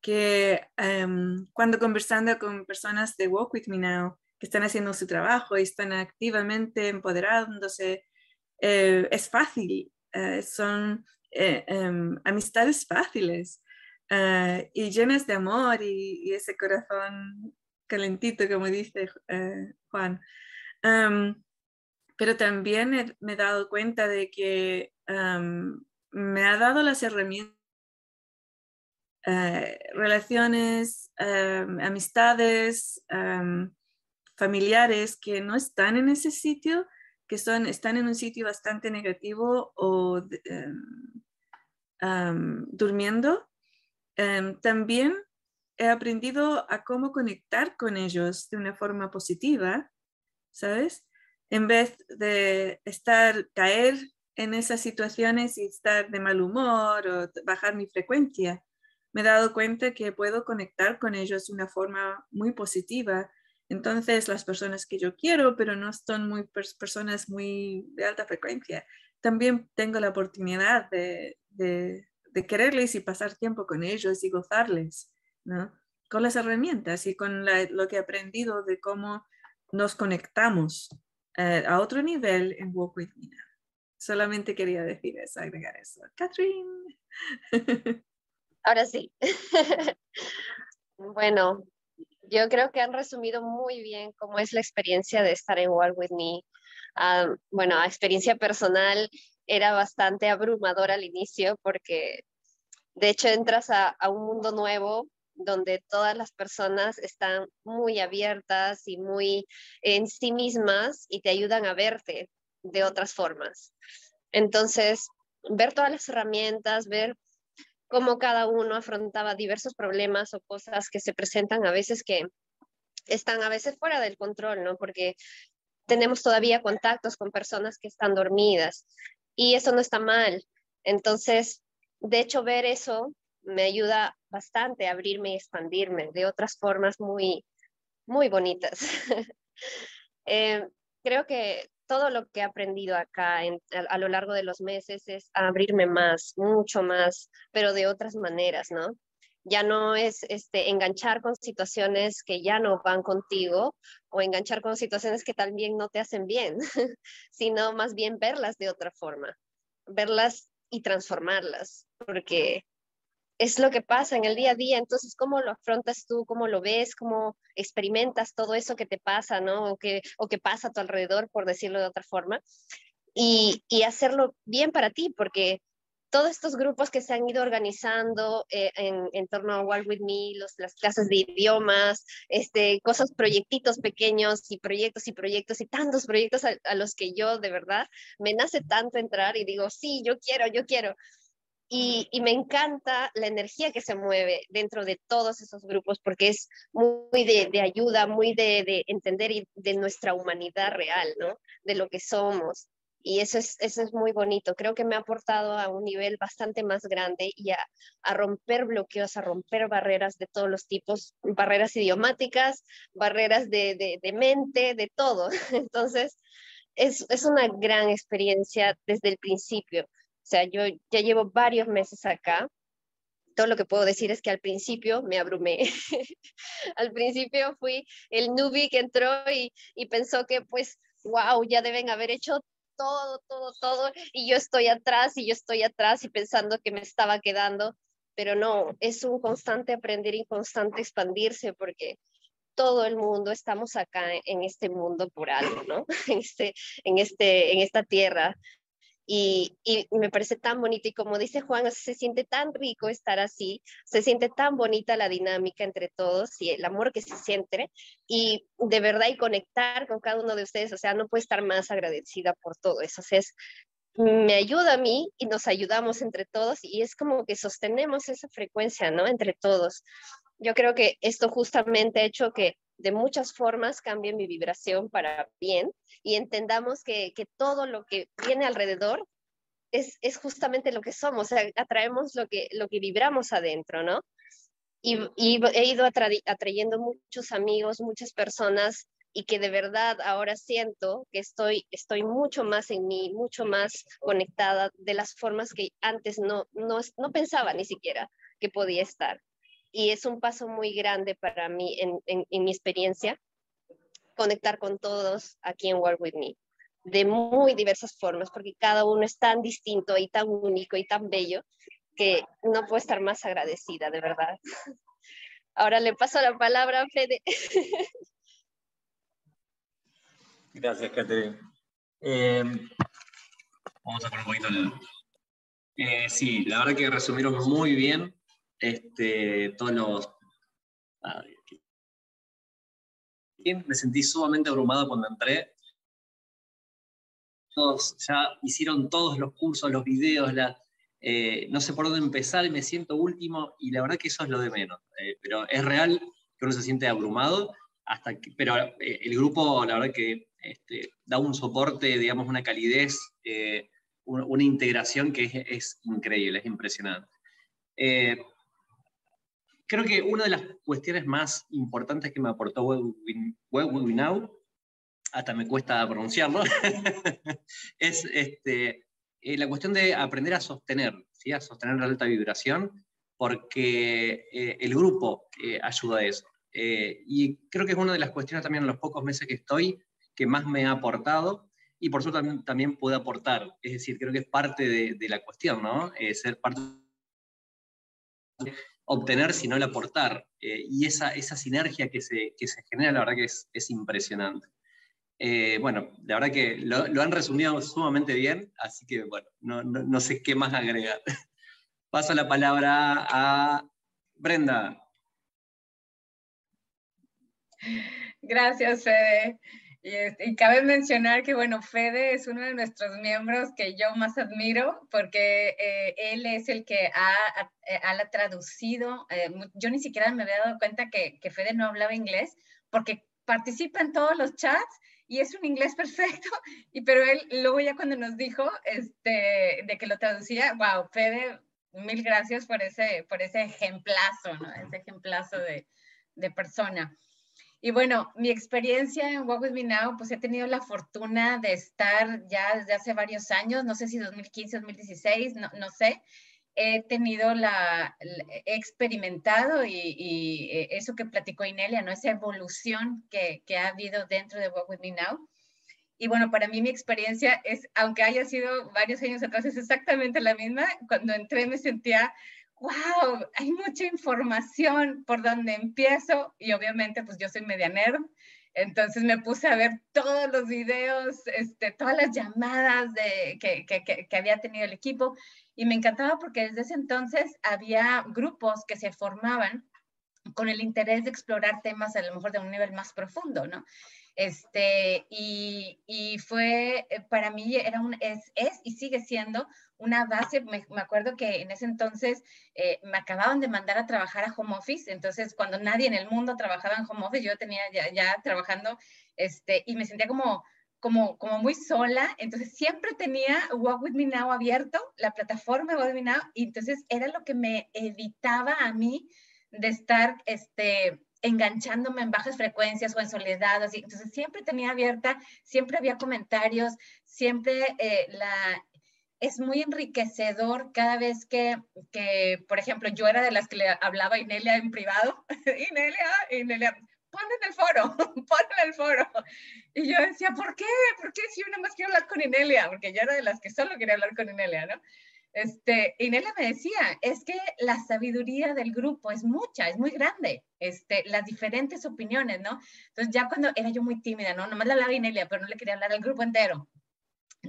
Que em, cuando conversando con personas de Walk With Me Now, que están haciendo su trabajo y están activamente empoderándose, eh, es fácil, eh, son eh, em, amistades fáciles y llenas de amor y, ese corazón calentito, como dice Juan. Em, pero también me he dado cuenta de que me ha dado las herramientas eh, relaciones, em, amistades, em, familiares que no están en ese sitio, que son, están en un sitio bastante negativo o em, durmiendo. también he aprendido a cómo conectar con ellos de una forma positiva, ¿sabes? En vez de estar, caer en esas situaciones y estar de mal humor o bajar mi frecuencia me he dado cuenta que puedo conectar con ellos de una forma muy positiva. Entonces, las personas que yo quiero, pero no son muy personas muy de alta frecuencia, también tengo la oportunidad de, de, quererles y pasar tiempo con ellos y gozarles, ¿no? Con las herramientas y con lo que he aprendido de cómo nos conectamos eh, a otro nivel en Walk With Me Solamente quería decir eso, agregar eso. Catherine. Ahora sí. bueno, yo creo que han resumido muy bien cómo es la experiencia de estar en Walk With Me. Ah, bueno, a experiencia personal era bastante abrumadora al inicio porque de hecho entras a un mundo nuevo donde todas las personas están muy abiertas y muy en sí mismas y te ayudan a verte de otras formas. Entonces, ver todas las herramientas, ver cómo cada uno afrontaba diversos problemas o cosas que se presentan a veces que están a veces fuera del control, ¿no? Porque tenemos todavía contactos con personas que están dormidas y eso no está mal. Entonces, de hecho, ver eso me ayuda bastante a abrirme y expandirme de otras formas muy, muy bonitas. Eh, creo que todo lo que he aprendido acá a, lo largo de los meses es abrirme más, mucho más, pero de otras maneras, ¿no? Ya no es este, enganchar con situaciones que ya no van contigo o enganchar con situaciones que también no te hacen bien, sino más bien verlas de otra forma, verlas y transformarlas, porque es lo que pasa en el día a día. Entonces, ¿cómo lo afrontas tú? ¿Cómo lo ves? ¿Cómo experimentas todo eso que te pasa, ¿no? O que, o que pasa a tu alrededor, por decirlo de otra forma. Y, y hacerlo bien para ti, porque todos estos grupos que se han ido organizando eh, en, en, torno a Walk With Me, los, las clases de idiomas, este, cosas, proyectitos pequeños y proyectos y proyectos y tantos proyectos a, a los que yo de verdad me nace tanto entrar y digo, sí, yo quiero, yo quiero. Y, me encanta la energía que se mueve dentro de todos esos grupos porque es muy de, ayuda, muy de, entender y de nuestra humanidad real, ¿no? De lo que somos. Y eso es, eso es muy bonito. Creo que me ha aportado a un nivel bastante más grande y a, romper bloqueos, a romper barreras de todos los tipos, barreras idiomáticas, barreras de, de mente, de todo. Entonces, es, es una gran experiencia desde el principio sea, yo ya llevo varios meses acá. Todo lo que puedo decir es que al principio me abrumé. al principio fui el newbie que entró y, y pensó que pues, wow, ya deben haber hecho todo, todo, todo, y yo estoy atrás y yo estoy atrás y pensando que me estaba quedando, pero no, es un constante aprender y constante expandirse porque todo el mundo estamos acá en este mundo por algo, ¿no? En, este, en, este, en esta tierra y, me parece tan bonito y como dice Juan, se siente tan rico estar así, se siente tan bonita la dinámica entre todos y el amor que se siente y de verdad y conectar con cada uno de ustedes, o sea, no puedo estar más agradecida por todo eso, o sea, es, me ayuda a mí y nos ayudamos entre todos y es como que sostenemos esa frecuencia, ¿no? Entre todos. Yo creo que esto justamente ha hecho que de muchas formas cambie mi vibración para bien y entendamos que, todo lo que viene alrededor es, es, justamente lo que somos, o sea, atraemos lo que, lo que vibramos adentro, ¿no? Y, he ido atrayendo muchos amigos, muchas personas y que de verdad ahora siento que estoy, estoy mucho más en mí, mucho más conectada de las formas que antes no, no, no pensaba ni siquiera que podía estar y es un paso muy grande para mí en, mi experiencia conectar con todos aquí en World With Me de muy diversas formas, porque cada uno es tan distinto y tan único y tan bello que no puedo estar más agradecida, de verdad. Ahora le paso la palabra a Fede. Gracias, Catherine. Eh, vamos a poner un poquito el... Eh, sí, la verdad que resumieron muy bien este, todos los... me sentí sumamente abrumado cuando entré. Todos, ya hicieron todos los cursos, los videos, eh, no sé por dónde empezar me siento último y la verdad que eso es lo de menos. Eh, pero es real que uno se siente abrumado, hasta pero eh, el grupo la verdad que este, da un soporte, digamos, una calidez, una, integración que es, increíble, es impresionante creo que una de las cuestiones más importantes que me aportó Web Now, hasta me cuesta pronunciarlo, es este, eh, la cuestión de aprender a sostener, ¿sí? a sostener la alta vibración, porque eh, el grupo eh, ayuda a eso. y creo que es una de las cuestiones también en los pocos meses que estoy que más me ha aportado y por eso también, también puede aportar. Es decir, creo que es parte de, de la cuestión, ¿no? ser parte obtener, sino el aportar. Eh, y esa, esa sinergia que se, que se genera, la verdad que es, es impresionante. Eh, bueno, la verdad que lo, han resumido sumamente bien, así que bueno, no, no, no sé qué más agregar. Paso la palabra a Brenda. Gracias, Fede. Y, cabe mencionar que, bueno, Fede es uno de nuestros miembros que yo más admiro porque eh, él es el que ha, ha, traducido, eh, yo ni siquiera me había dado cuenta que, que, Fede no hablaba inglés porque participa en todos los chats y es un inglés perfecto, y pero él luego ya cuando nos dijo este, de que lo traducía, wow, Fede, mil gracias por ese, por ese ejemplazo, ¿no? Ese ejemplazo de, de persona. Y bueno, mi experiencia en Walk With Me Now, pues he tenido la fortuna de estar ya desde hace varios años, no sé si 2015, 2016, no, sé, he tenido la, he experimentado y, y, eh, eso que platicó Inelia, ¿no? Esa evolución que, que ha habido dentro de Walk With Me Now. Y bueno, para mí mi experiencia es, aunque haya sido varios años atrás, es exactamente la misma. Cuando entré me sentía wow, hay mucha información por donde empiezo y obviamente pues yo soy media nerd, entonces me puse a ver todos los videos, este, todas las llamadas que, que, había tenido el equipo y me encantaba porque desde ese entonces había grupos que se formaban con el interés de explorar temas a lo mejor de un nivel más profundo, ¿no? Este, y, y fue, eh, para mí era un, es, es y sigue siendo una base, me, me, acuerdo que en ese entonces eh, me acababan de mandar a trabajar a home office, entonces cuando nadie en el mundo trabajaba en home office, yo tenía ya, ya trabajando, este, y me sentía como, como, como muy sola, entonces siempre tenía Walk With Me Now abierto, la plataforma Walk With Me Now, y entonces era lo que me evitaba a mí de estar, este, enganchándome en bajas frecuencias o en soledad, así. Entonces siempre tenía abierta, siempre había comentarios, siempre eh, la, es muy enriquecedor cada vez que, que, por ejemplo, yo era de las que le hablaba a Inelia en privado. Inelia, Inelia, pon en el foro, pon en el foro. Y yo decía, ¿por qué? ¿Por qué si yo nada más quiero hablar con Inelia? Porque yo era de las que solo quería hablar con Inelia, ¿no? Este, me decía, es que la sabiduría del grupo es mucha, es muy grande, este, las diferentes opiniones, ¿no? Entonces ya cuando era yo muy tímida, ¿no? Nomás le hablaba Inelia, pero no le quería hablar al grupo entero.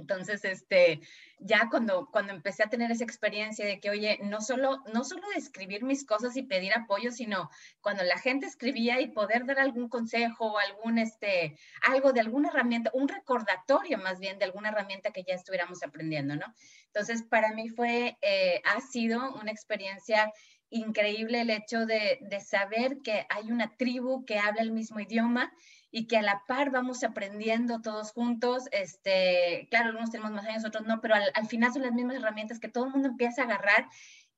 Entonces, este, ya cuando, cuando empecé a tener esa experiencia de que, oye, no solo, no solo de escribir mis cosas y pedir apoyo, sino cuando la gente escribía y poder dar algún consejo o algún, este, algo de alguna herramienta, un recordatorio más bien de alguna herramienta que ya estuviéramos aprendiendo, ¿no? Entonces, para mí fue, eh, ha sido una experiencia increíble el hecho de, de saber que hay una tribu que habla el mismo idioma y que a la par vamos aprendiendo todos juntos. Este, claro, algunos tenemos más años, otros no, pero al, al final son las mismas herramientas que todo el mundo empieza a agarrar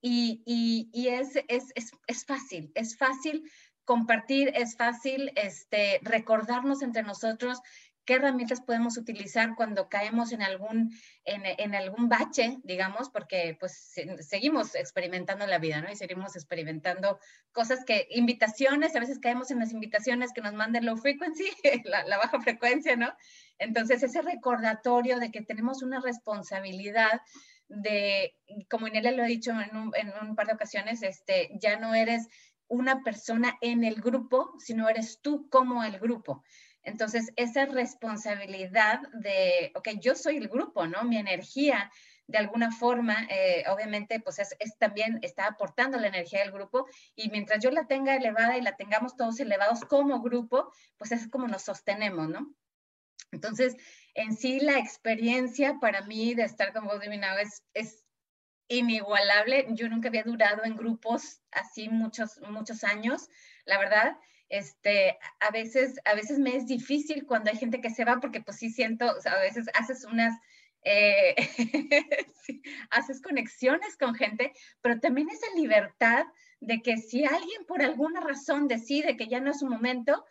y, y, y es, es, es, es, fácil, es fácil compartir, es fácil este, recordarnos entre nosotros qué herramientas podemos utilizar cuando caemos en algún, en, en, algún bache, digamos, porque pues seguimos experimentando la vida, ¿no? Y seguimos experimentando cosas que, invitaciones, a veces caemos en las invitaciones que nos manden low frequency, la, la baja frecuencia, ¿no? Entonces, ese recordatorio de que tenemos una responsabilidad de, como Inelia lo ha dicho en un, en un par de ocasiones, este, ya no eres una persona en el grupo, sino eres tú como el grupo. Entonces, esa responsabilidad de, ok, yo soy el grupo, ¿no? Mi energía, de alguna forma, eh, obviamente, pues es, también está aportando la energía del grupo y mientras yo la tenga elevada y la tengamos todos elevados como grupo, pues es como nos sostenemos, ¿no? Entonces, en sí, la experiencia para mí de estar con Voz Divinado es, es inigualable. Yo nunca había durado en grupos así muchos, muchos años, la verdad este, a veces, a veces me es difícil cuando hay gente que se va porque pues sí siento, a veces haces unas, eh, haces conexiones con gente, pero también esa libertad de que si alguien por alguna razón decide que ya no es su momento,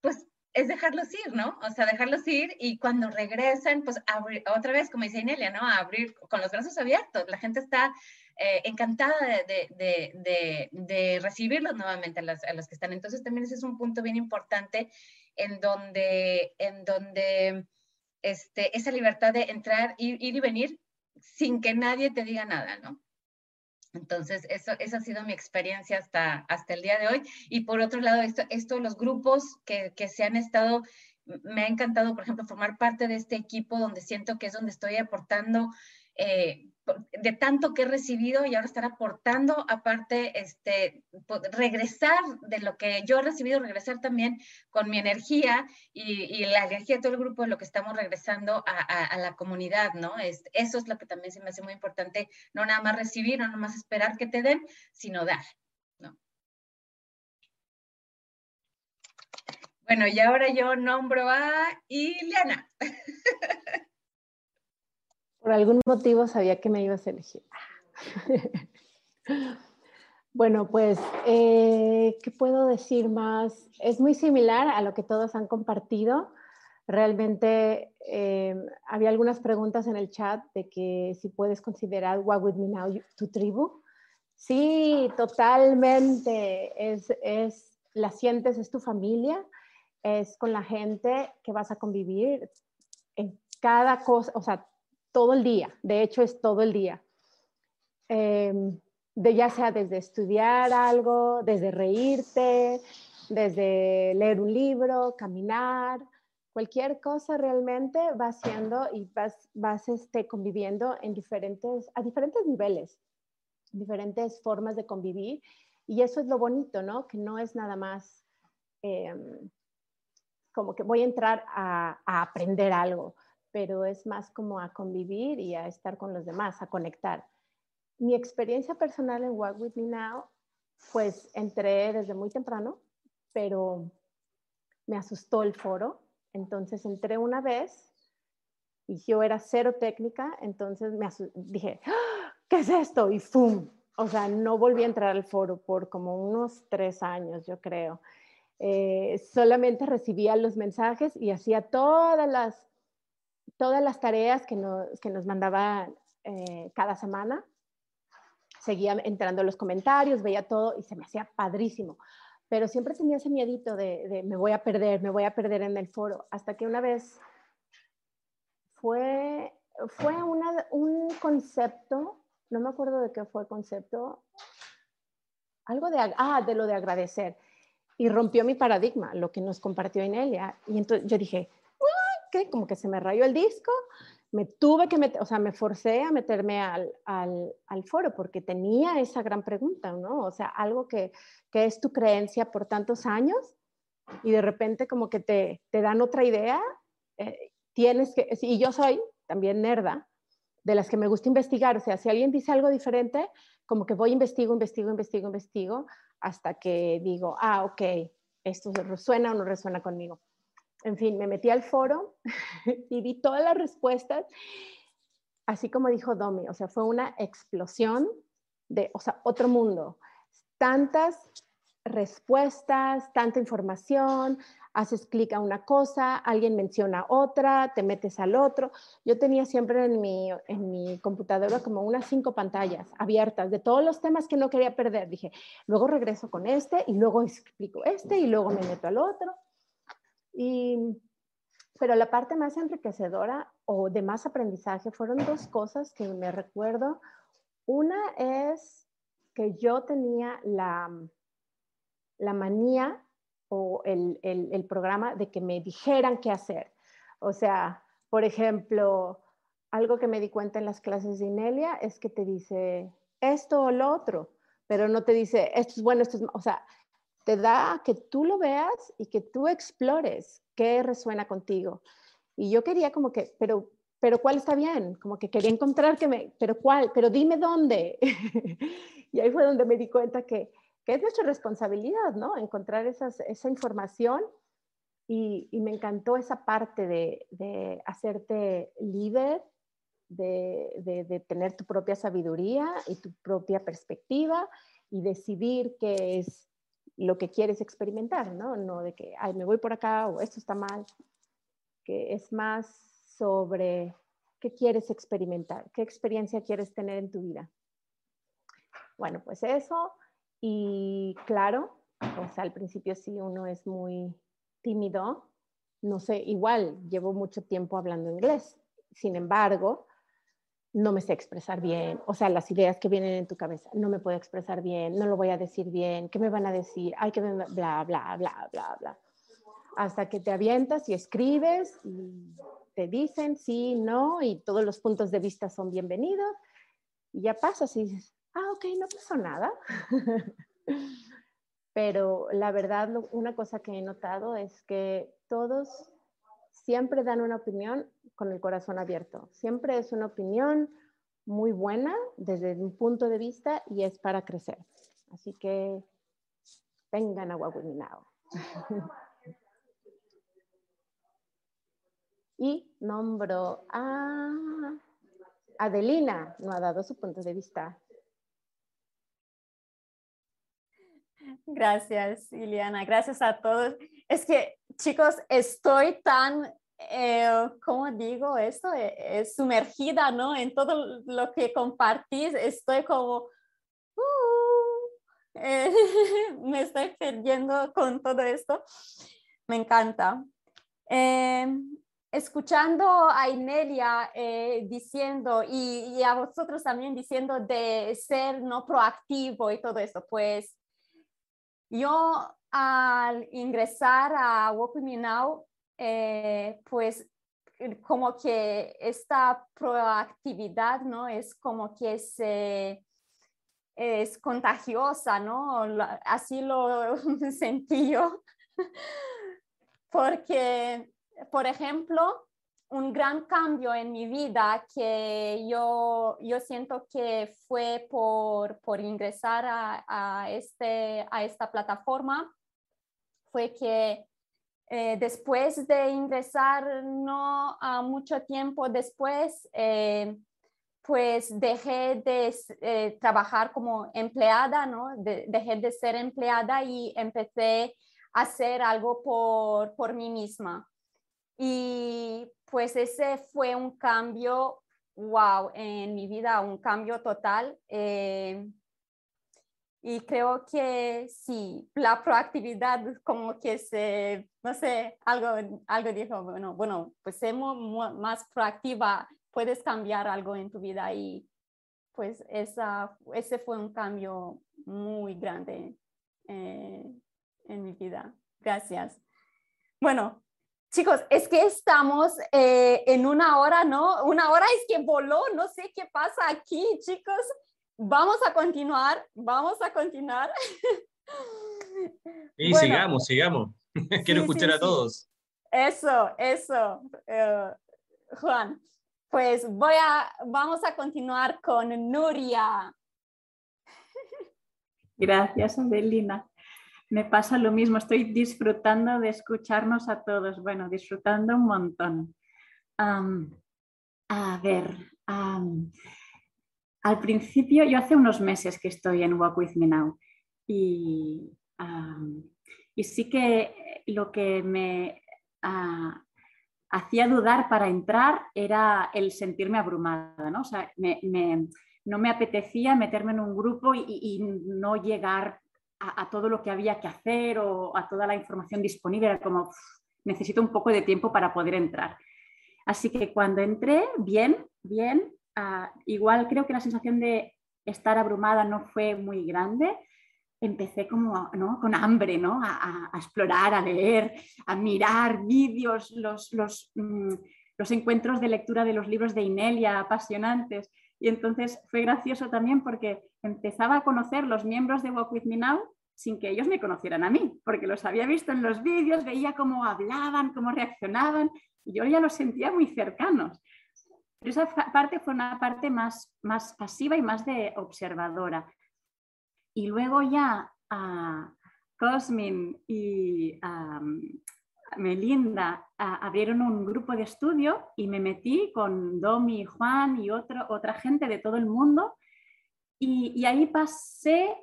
pues es dejarlos ir, ¿no? O sea, dejarlos ir y cuando regresan, pues abrir, otra vez, como dice Inelia, ¿no? abrir con los brazos abiertos. La gente está eh, encantada de, recibirlos nuevamente a, los que están. Entonces también ese es un punto bien importante en donde, en donde este, esa libertad de entrar, ir, ir y venir sin que nadie te diga nada, ¿no? Entonces, eso, esa ha sido mi experiencia hasta, hasta el día de hoy. Y por otro lado, esto, esto los grupos que, que se han estado, me ha encantado, por ejemplo, formar parte de este equipo donde siento que es donde estoy aportando eh, de tanto que he recibido y ahora estar aportando, aparte, este, regresar de lo que yo he recibido, regresar también con mi energía y, y la energía de todo el grupo de lo que estamos regresando a, a, a la comunidad, ¿no? Es, eso es lo que también se me hace muy importante, no nada más recibir, no nada más esperar que te den, sino dar, ¿no? Bueno, y ahora yo nombro a Ileana. Por algún motivo sabía que me ibas a elegir. Bueno, pues, eh, ¿qué puedo decir más? Es muy similar a lo que todos han compartido. Realmente eh, había algunas preguntas en el chat de que si puedes considerar What With Me Now tu tribu. Sí, totalmente. Es, es, la sientes, es tu familia, es con la gente que vas a convivir en cada cosa, o sea, todo el día. De hecho, es todo el día. Eh, de ya sea desde estudiar algo, desde reírte, desde leer un libro, caminar, cualquier cosa realmente va haciendo y vas, vas este, conviviendo en diferentes, a diferentes niveles, diferentes formas de convivir. Y eso es lo bonito, ¿no? Que no es nada más em, como que voy a entrar a, a aprender algo, pero es más como a convivir y a estar con los demás, a conectar mi experiencia personal en Walk With Me Now, pues entré desde muy temprano, pero me asustó el foro. Entonces entré una vez y yo era cero técnica, entonces me dije, ¡Ah! ¿qué es esto? Y ¡fum! O sea, no volví a entrar al foro por como unos tres años, yo creo. Eh, solamente recibía los mensajes y hacía todas las, todas las tareas que nos, que nos mandaba eh, cada semana seguía entrando en los comentarios, veía todo y se me hacía padrísimo. Pero siempre tenía ese miedito de, me voy a perder, me voy a perder en el foro, hasta que una vez fue, fue un concepto, no me acuerdo de qué fue concepto, algo de, ah, de lo de agradecer. Y rompió mi paradigma, lo que nos compartió Inelia. Y entonces yo dije, ¿qué? Como que se me rayó el disco me tuve que meter, o sea, me forcé a meterme al, foro porque tenía esa gran pregunta, ¿no? O sea, algo que, que, es tu creencia por tantos años y de repente como que te, te dan otra idea, eh, tienes que, y yo soy también nerda, de las que me gusta investigar, o sea, si alguien dice algo diferente, como que voy, investigo, investigo, investigo, investigo, hasta que digo, ah, ok, esto resuena o no resuena conmigo en fin, me metí al foro y vi todas las respuestas, así como dijo Domi, o sea, fue una explosión de, o sea, otro mundo. Tantas respuestas, tanta información, haces clic a una cosa, alguien menciona otra, te metes al otro. Yo tenía siempre en mi, en mi computadora como unas cinco pantallas abiertas de todos los temas que no quería perder. Dije, luego regreso con este y luego explico este y luego me meto al otro. Y, pero la parte más enriquecedora o de más aprendizaje fueron dos cosas que me recuerdo. Una es que yo tenía la, la manía o el, el, el, programa de que me dijeran qué hacer. O sea, por ejemplo, algo que me di cuenta en las clases de Inelia es que te dice esto o lo otro, pero no te dice esto es bueno, esto es, o sea, te da que tú lo veas y que tú explores qué resuena contigo. Y yo quería como que, pero, pero ¿cuál está bien? Como que quería encontrar que me, pero ¿cuál? Pero dime dónde. y ahí fue donde me di cuenta que, que es nuestra responsabilidad, ¿no? Encontrar esas, esa información y, me encantó esa parte de, de hacerte líder, de, de, de, tener tu propia sabiduría y tu propia perspectiva y decidir qué es lo que quieres experimentar, ¿no? No de que, ay, me voy por acá o esto está mal, que es más sobre qué quieres experimentar, qué experiencia quieres tener en tu vida. Bueno, pues eso, y claro, o sea, al principio sí uno es muy tímido, no sé, igual llevo mucho tiempo hablando inglés, sin embargo, no me sé expresar bien, o sea, las ideas que vienen en tu cabeza, no me puedo expresar bien, no lo voy a decir bien, ¿qué me van a decir? Ay, que bla, bla, bla, bla, bla. Hasta que te avientas y escribes y te dicen sí, no, y todos los puntos de vista son bienvenidos, y ya pasas y dices, ah, ok, no pasó nada. Pero la verdad, una cosa que he notado es que todos siempre dan una opinión con el corazón abierto. Siempre es una opinión muy buena desde un punto de vista y es para crecer. Así que vengan a Now. Y nombro a Adelina, no ha dado su punto de vista. Gracias, Iliana. Gracias a todos. Es que, chicos, estoy tan, eh, ¿cómo digo esto? Eh, sumergida, ¿no? En todo lo que compartís. Estoy como, uh, eh, me estoy perdiendo con todo esto. Me encanta. Em, escuchando a Inelia eh, diciendo y, a vosotros también diciendo de ser no proactivo y todo eso, pues yo al ingresar a Walk With Me Now, eh, pues como que esta proactividad, ¿no? Es como que se, es contagiosa, ¿no? Así lo sentí yo. Porque por ejemplo, un gran cambio en mi vida que yo, yo siento que fue por, por ingresar a, a, este, a esta plataforma fue que eh, después de ingresar, no a mucho tiempo después, eh, pues dejé de eh, trabajar como empleada, ¿no? dejé de ser empleada y empecé a hacer algo por, por mí misma. Y pues ese fue un cambio, wow, en mi vida, un cambio total. Y creo que sí, la proactividad como que se, no sé, algo, algo dijo, bueno, bueno, pues ser más proactiva, puedes cambiar algo en tu vida y pues esa, ese fue un cambio muy grande eh, en mi vida. Gracias. Bueno, Chicos, es que estamos eh, en una hora, ¿no? Una hora es que voló, no sé qué pasa aquí, chicos. Vamos a continuar, vamos a continuar. Y sigamos, sigamos. Quiero escuchar a todos. Eso, eso, eh, Juan. Pues voy a, vamos a continuar con Nuria. Gracias, Adelina me pasa lo mismo, estoy disfrutando de escucharnos a todos, bueno, disfrutando un montón. a ver, al principio, yo hace unos meses que estoy en Walk With Me Now y, sí que lo que me ah, hacía dudar para entrar era el sentirme abrumada, ¿no? O sea, no me apetecía meterme en un grupo y, y no llegar a, todo lo que había que hacer o a toda la información disponible, era como necesito un poco de tiempo para poder entrar. Así que cuando entré, bien, bien, ah, igual creo que la sensación de estar abrumada no fue muy grande. Empecé como ¿no? con hambre ¿no? a, explorar, a leer, a mirar vídeos, los, los, mm, los encuentros de lectura de los libros de Inelia apasionantes. Y entonces fue gracioso también porque empezaba a conocer los miembros de Walk With Me Now sin que ellos me conocieran a mí, porque los había visto en los vídeos, veía cómo hablaban, cómo reaccionaban, y yo ya los sentía muy cercanos. Pero esa parte fue una parte más, más pasiva y más de observadora. Y luego ya a Cosmin y a Melinda abrieron un grupo de estudio y me metí con Domi, Juan y otro, otra gente de todo el mundo. Y, ahí pasé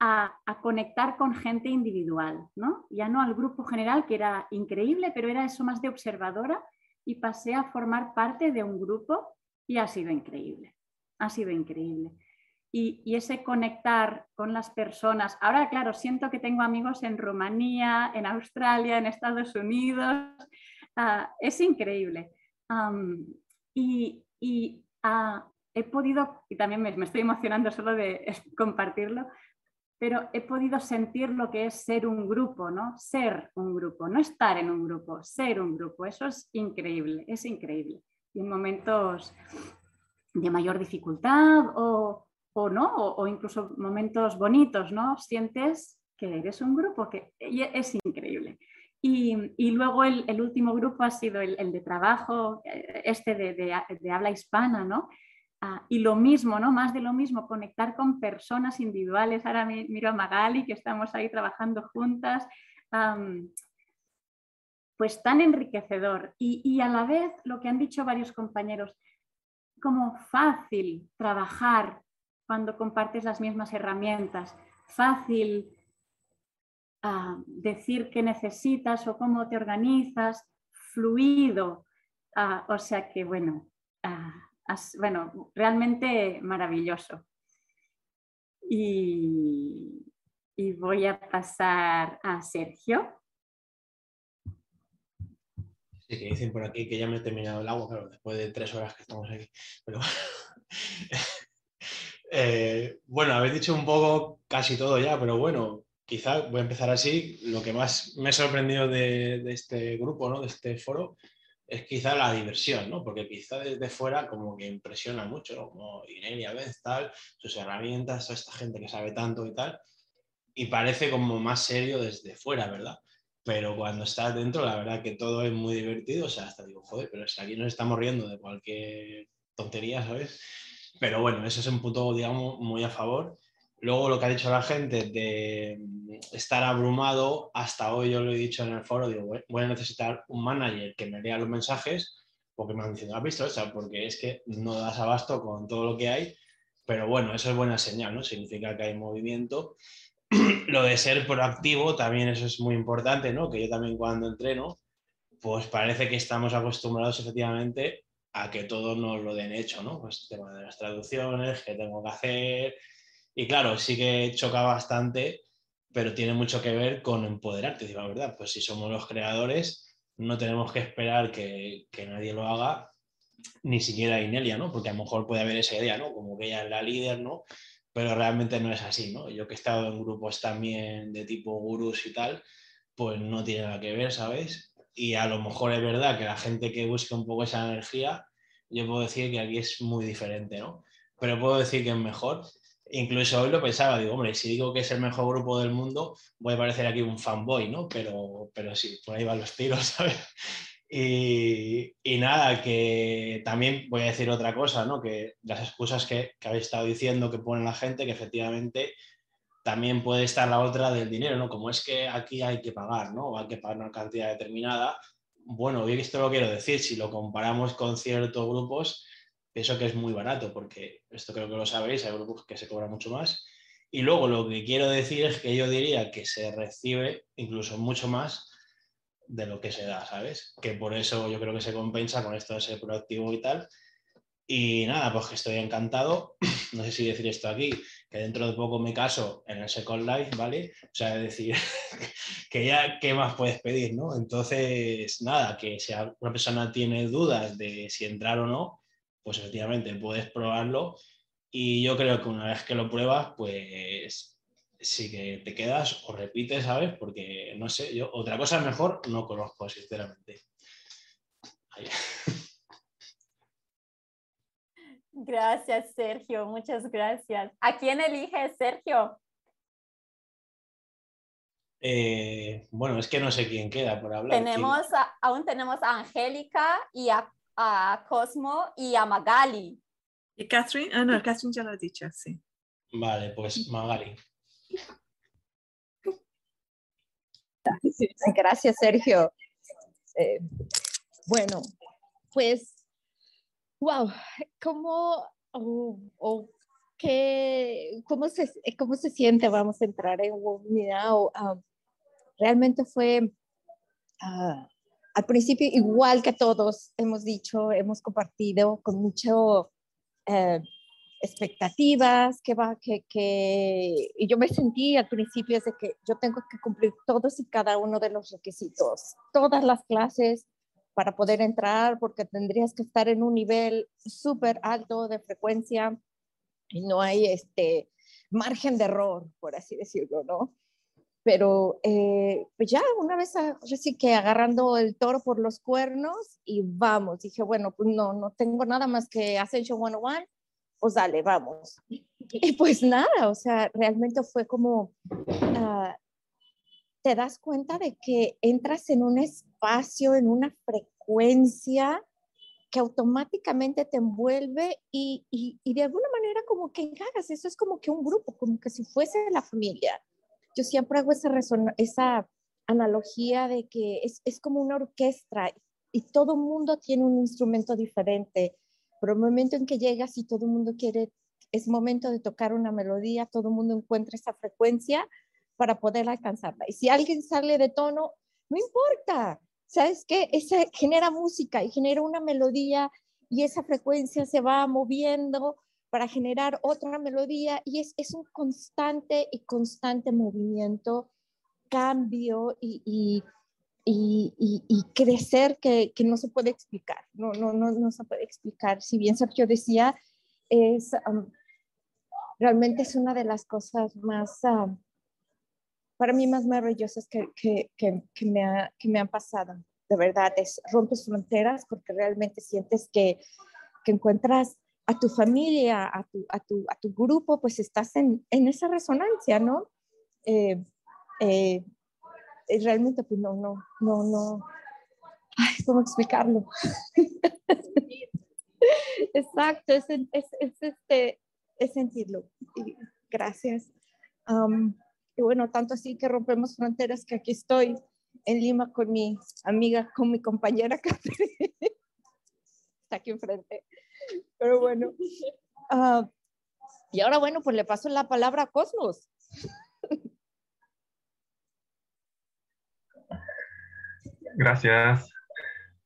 a, conectar con gente individual, ¿no? Ya no al grupo general, que era increíble, pero era eso más de observadora, y pasé a formar parte de un grupo y ha sido increíble. Ha sido increíble y, ese conectar con las personas. Ahora, claro, siento que tengo amigos en Rumanía, en Australia, en Estados Unidos. Ah, es increíble. y, ah, he podido, y también me, estoy emocionando solo de compartirlo, pero he podido sentir lo que es ser un grupo, ¿no? Ser un grupo, no estar en un grupo, ser un grupo. Eso es increíble, es increíble. Y en momentos de mayor dificultad o, o no, o, incluso momentos bonitos, ¿no? Sientes que eres un grupo que es increíble. Y, luego el, último grupo ha sido el, de trabajo, eh, este de, habla hispana, ¿no? Ah, y lo mismo, ¿no? Más de lo mismo, conectar con personas individuales. Ahora miro a Magali, que estamos ahí trabajando juntas. pues tan enriquecedor y, a la vez lo que han dicho varios compañeros, como fácil trabajar cuando compartes las mismas herramientas, fácil ah, decir qué necesitas o cómo te organizas, fluido. Ah, o sea que, bueno, bueno, realmente maravilloso. Y, y voy a pasar a Sergio. Sí, que dicen por aquí que ya me he terminado el agua, claro, después de tres horas que estamos aquí. Pero eh, bueno, habéis dicho un poco casi todo ya, pero bueno, quizá voy a empezar así. Lo que más me ha sorprendido de, de este grupo, ¿no? de este foro, es quizá la diversión, ¿no? Porque quizá desde fuera como que impresiona mucho. Como Irene tal, sus herramientas, esta gente que sabe tanto y tal, y parece como más serio desde fuera, ¿verdad? Pero cuando estás dentro, la verdad que todo es muy divertido, o sea, hasta digo, joder, pero si aquí nos estamos riendo de cualquier tontería, ¿sabes? Pero bueno, eso es un punto, digamos, muy a favor. Luego lo que ha dicho la gente de estar abrumado, hasta hoy yo lo he dicho en el foro, digo, voy a necesitar un manager que me lea los mensajes, porque me han dicho, ¿has visto? Porque es que no das abasto con todo lo que hay, pero bueno, eso es buena señal, ¿no? Significa que hay movimiento. lo de ser proactivo también eso es muy importante, ¿no? Que yo también cuando entreno, pues parece que estamos acostumbrados efectivamente a que todo nos lo den hecho, ¿no? Pues tema de las traducciones, que tengo que hacer, y claro, sí que choca bastante, pero tiene mucho que ver con empoderarte, digo la verdad. Pues si somos los creadores, no tenemos que esperar que, que nadie lo haga, ni siquiera Inelia, ¿no? Porque a lo mejor puede haber esa idea, ¿no? Como que ella es la líder, ¿no? Pero realmente no es así, ¿no? Yo que he estado en grupos también de tipo gurús y tal, pues no tiene nada que ver, ¿sabes? Y a lo mejor es verdad que la gente que busca un poco esa energía, yo puedo decir que aquí es muy diferente, ¿no? Pero puedo decir que es mejor Incluso hoy lo pensaba, digo, hombre, si digo que es el mejor grupo del mundo, voy a parecer aquí un fanboy, ¿no? Pero, pero sí, por ahí van los tiros, ¿sabes? Y, nada, que también voy a decir otra cosa, ¿no? Que las excusas que, habéis estado diciendo que pone la gente, que efectivamente también puede estar la otra del dinero, ¿no? Como es que aquí hay que pagar, ¿no? O hay que pagar una cantidad determinada. Bueno, bien, esto lo quiero decir, si lo comparamos con ciertos grupos, eso que es muy barato, porque esto creo que lo sabéis, hay grupos que se cobran mucho más. Y luego lo que quiero decir es que yo diría que se recibe incluso mucho más de lo que se da, ¿sabes? Que por eso yo creo que se compensa con esto de ser proactivo y tal. Y nada, pues que estoy encantado. No sé si decir esto aquí, que dentro de poco me caso en el Second Life, ¿vale? O sea, decir que ya, ¿qué más puedes pedir, no? Entonces, nada, que si una persona tiene dudas de si entrar o no, pues efectivamente puedes probarlo y yo creo que una vez que lo pruebas, pues sí que te quedas o repites, ¿sabes? Porque no sé, yo otra cosa mejor no conozco, sinceramente. Gracias, Sergio, muchas gracias. ¿A quién elige Sergio? Eh, bueno, es que no sé quién queda por hablar. Tenemos, aún tenemos a Angélica y a a Cosmo y a Magali. ¿Y Catherine? Ah, no, Catherine ya lo ha dicho, sí. Vale, pues Magali. Gracias, Sergio. Eh, bueno, pues, wow, ¿cómo, o qué, cómo, se, cómo se siente? Vamos a entrar en unidad. Uh, realmente fue uh, al principio, igual que todos hemos dicho, hemos compartido con mucho eh, expectativas, que va, que, que, y yo me sentí al principio de que yo tengo que cumplir todos y cada uno de los requisitos, todas las clases para poder entrar, porque tendrías que estar en un nivel súper alto de frecuencia y no hay este margen de error, por así decirlo, ¿no? Pero eh, pues ya una vez así que agarrando el toro por los cuernos y vamos, dije, bueno, pues no, no tengo nada más que Ascension 101, pues dale, vamos. Y pues nada, o sea, realmente fue como, uh, te das cuenta de que entras en un espacio, en una frecuencia que automáticamente te envuelve y, y, y de alguna manera como que encajas, eso es como que un grupo, como que si fuese la familia yo siempre hago esa, esa analogía de que es, es como una orquesta y todo mundo tiene un instrumento diferente, pero el momento en que llegas y todo el mundo quiere, es momento de tocar una melodía, todo el mundo encuentra esa frecuencia para poder alcanzarla. Y si alguien sale de tono, no importa, ¿sabes qué? Esa genera música y genera una melodía y esa frecuencia se va moviendo para generar otra melodía y es, es un constante y constante movimiento, cambio y y, y, crecer que, que, no se puede explicar, no, no, no, no se puede explicar. Si bien Sergio decía, es, realmente es una de las cosas más, para mí más maravillosas que, que, que, me ha, me han pasado. De verdad, es rompes fronteras porque realmente sientes que, que encuentras a tu familia, a tu, a tu, a tu grupo, pues estás en, en esa resonancia, ¿no? Eh, eh, realmente pues no, no, no, no, ay, ¿cómo explicarlo? Exacto, es, es, es, este, es sentirlo. gracias. y bueno, tanto así que rompemos fronteras que aquí estoy en Lima con mi amiga, con mi compañera Está aquí enfrente. Pero bueno. Ah, y ahora, bueno, pues le paso la palabra a Cosmos. Gracias.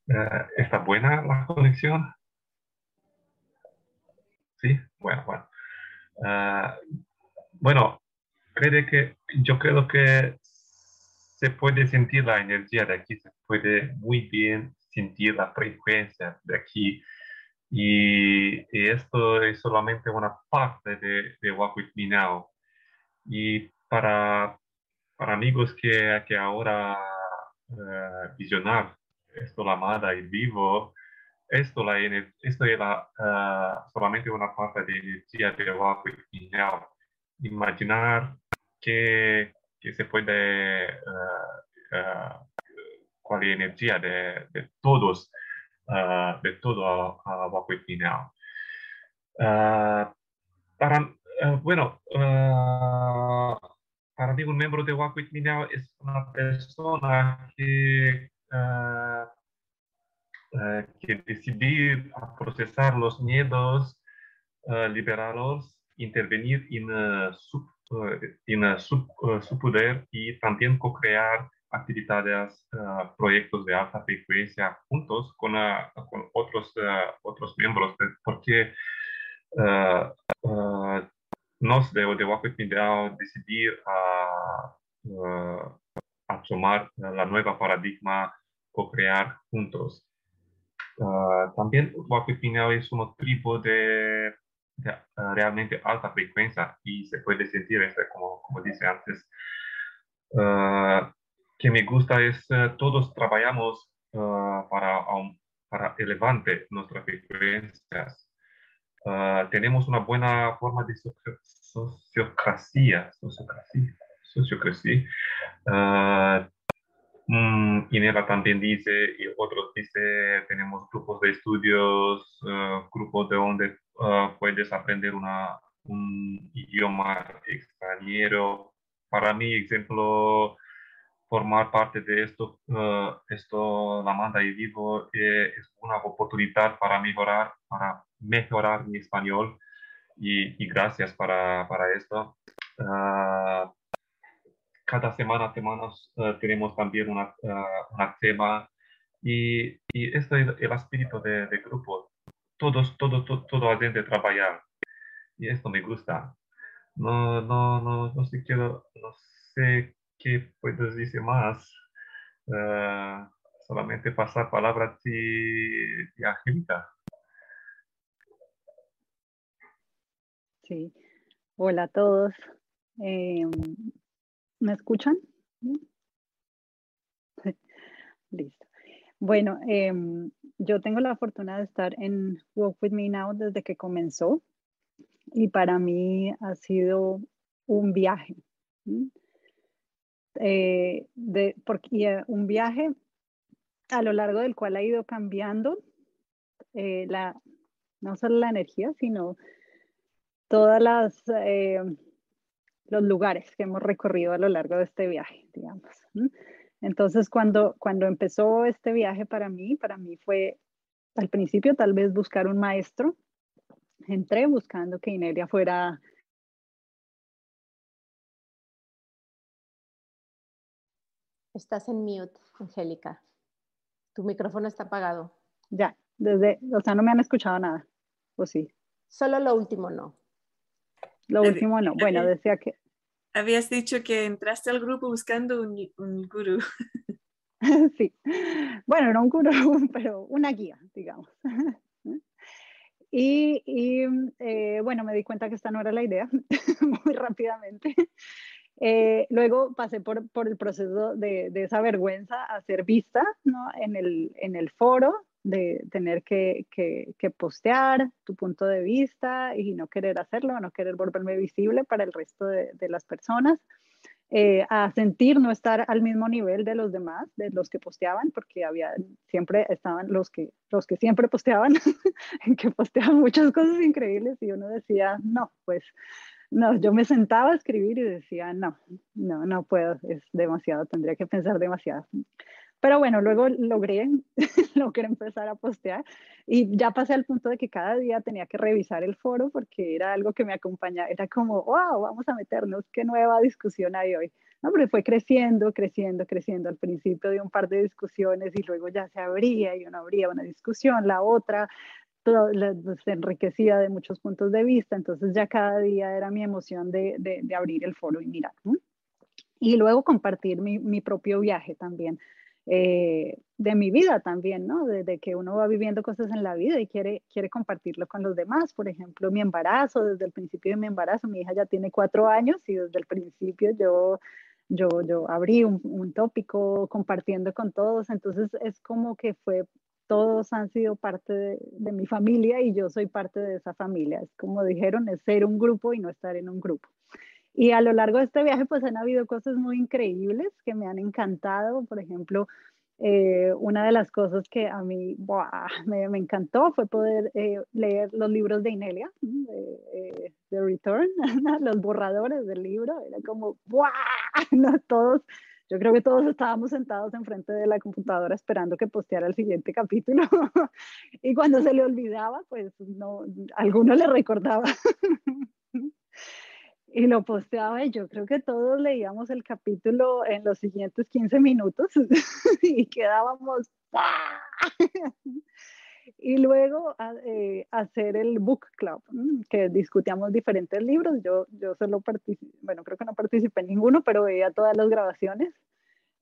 Uh, ¿Está buena la conexión? Sí, bueno, bueno. Uh, bueno, creo que, yo creo que se puede sentir la energía de aquí, se puede muy bien sentir la frecuencia de aquí. Y, y esto es solamente una parte de, de Walk With Me Now. Y para, para amigos que, que ahora uh, visionar esto la amada y vivo, esto, la, esto es la, uh, solamente una parte de energía de abajo y now. Imaginar que, que se puede, uh, uh, cuál energía de, de todos, de todo abajo y final. para, bueno, para mí un miembro de Me Now es una persona que, uh, uh, que decidir procesar los miedos, uh, liberarlos, intervenir en, su, en su, su, poder y también co-crear actividades, proyectos de alta frecuencia juntos con, con otros, otros miembros, porque nos de, de With decidir a, a, tomar la nueva paradigma o crear juntos. Uh, también With es un tribu de, de uh, realmente alta frecuencia y se puede sentir, este, como, como dice antes, uh, que me gusta es todos trabajamos para, um, para elevante nuestras frecuencias Uh, tenemos una buena forma de sociocracia, sociocracia, sociocracia. Uh, Inela también dice, y otros dice, tenemos grupos de estudios, uh, grupos de donde puedes aprender una, un idioma extranjero. Para mí, ejemplo, formar parte de esto, esto la manda y vivo, eh, es una oportunidad para mejorar, para mejorar mi español y, gracias para, para esto. Uh, cada semana uh, tenemos también una, tema y, y es el espíritu de, grupo. Todos, todo, todo, todo de y esto me gusta. No, no, no, no quiero, no sé qué puedes decir más. solamente pasar palabras y, y Angélica. Sí. Hola a todos. Em, ¿Me escuchan? Listo. Bueno, em, yo tengo la fortuna de estar en Walk With Me Now desde que comenzó y para mí ha sido un viaje. Eh, de, porque, eh, un viaje a lo largo del cual ha ido cambiando eh, la, no solo la energía, sino todas las eh, los lugares que hemos recorrido a lo largo de este viaje, digamos. Entonces, cuando, cuando empezó este viaje para mí, para mí fue al principio tal vez buscar un maestro. Entré buscando que Inelia fuera Estás en mute, Angélica. Tu micrófono está apagado. Ya, desde, o sea, no me han escuchado nada, ¿o sí? Solo lo último no. Lo último no. Bueno, decía que... Habías dicho que entraste al grupo buscando un, un gurú. sí. Bueno, no un gurú, pero una guía, digamos. Y, y eh, bueno, me di cuenta que esta no era la idea muy rápidamente. Eh, luego pasé por, por el proceso de, de, esa vergüenza a ser vista ¿no? en, el, en el foro, de tener que, que, que, postear tu punto de vista y no querer hacerlo, no querer volverme visible para el resto de, de las personas. Eh, a sentir no estar al mismo nivel de los demás, de los que posteaban, porque había, siempre estaban los que, los que siempre posteaban, que posteaban muchas cosas increíbles y uno decía, no, pues no, yo me sentaba a escribir y decía, no, no, no puedo, es demasiado, tendría que pensar demasiado. Pero bueno, luego logré, logré empezar a postear y ya pasé al punto de que cada día tenía que revisar el foro porque era algo que me acompañaba, era como, wow, vamos a meternos, qué nueva discusión hay hoy. No, pero fue creciendo, creciendo, creciendo. Al principio de un par de discusiones y luego ya se abría y uno abría una discusión, la otra, se enriquecía de muchos puntos de vista, entonces ya cada día era mi emoción de, abrir el foro y mirar. Y luego compartir mi, propio viaje también, eh, de mi vida también, ¿no? Desde que uno va viviendo cosas en la vida y quiere, quiere compartirlo con los demás. Por ejemplo, mi embarazo, desde el principio de mi embarazo, mi hija ya tiene cuatro años y desde el principio yo yo, yo abrí un, un, tópico compartiendo con todos, entonces es como que fue todos han sido parte de, mi familia y yo soy parte de esa familia. Es como dijeron, es ser un grupo y no estar en un grupo. Y a lo largo de este viaje pues han habido cosas muy increíbles que me han encantado. Por ejemplo, eh, una de las cosas que a mí me, encantó fue poder eh, leer los libros de Inelia, de, eh, Return, los borradores del libro. Era como, ¡buah! ¿no? Todos yo creo que todos estábamos sentados enfrente de la computadora esperando que posteara el siguiente capítulo. Y cuando se le olvidaba, pues no, alguno le recordaba. y lo posteaba y yo creo que todos leíamos el capítulo en los siguientes 15 minutos. Y quedábamos y luego eh, hacer el book club, que discutíamos diferentes libros. Yo, yo solo participé, bueno, creo que no participé en ninguno, pero veía todas las grabaciones.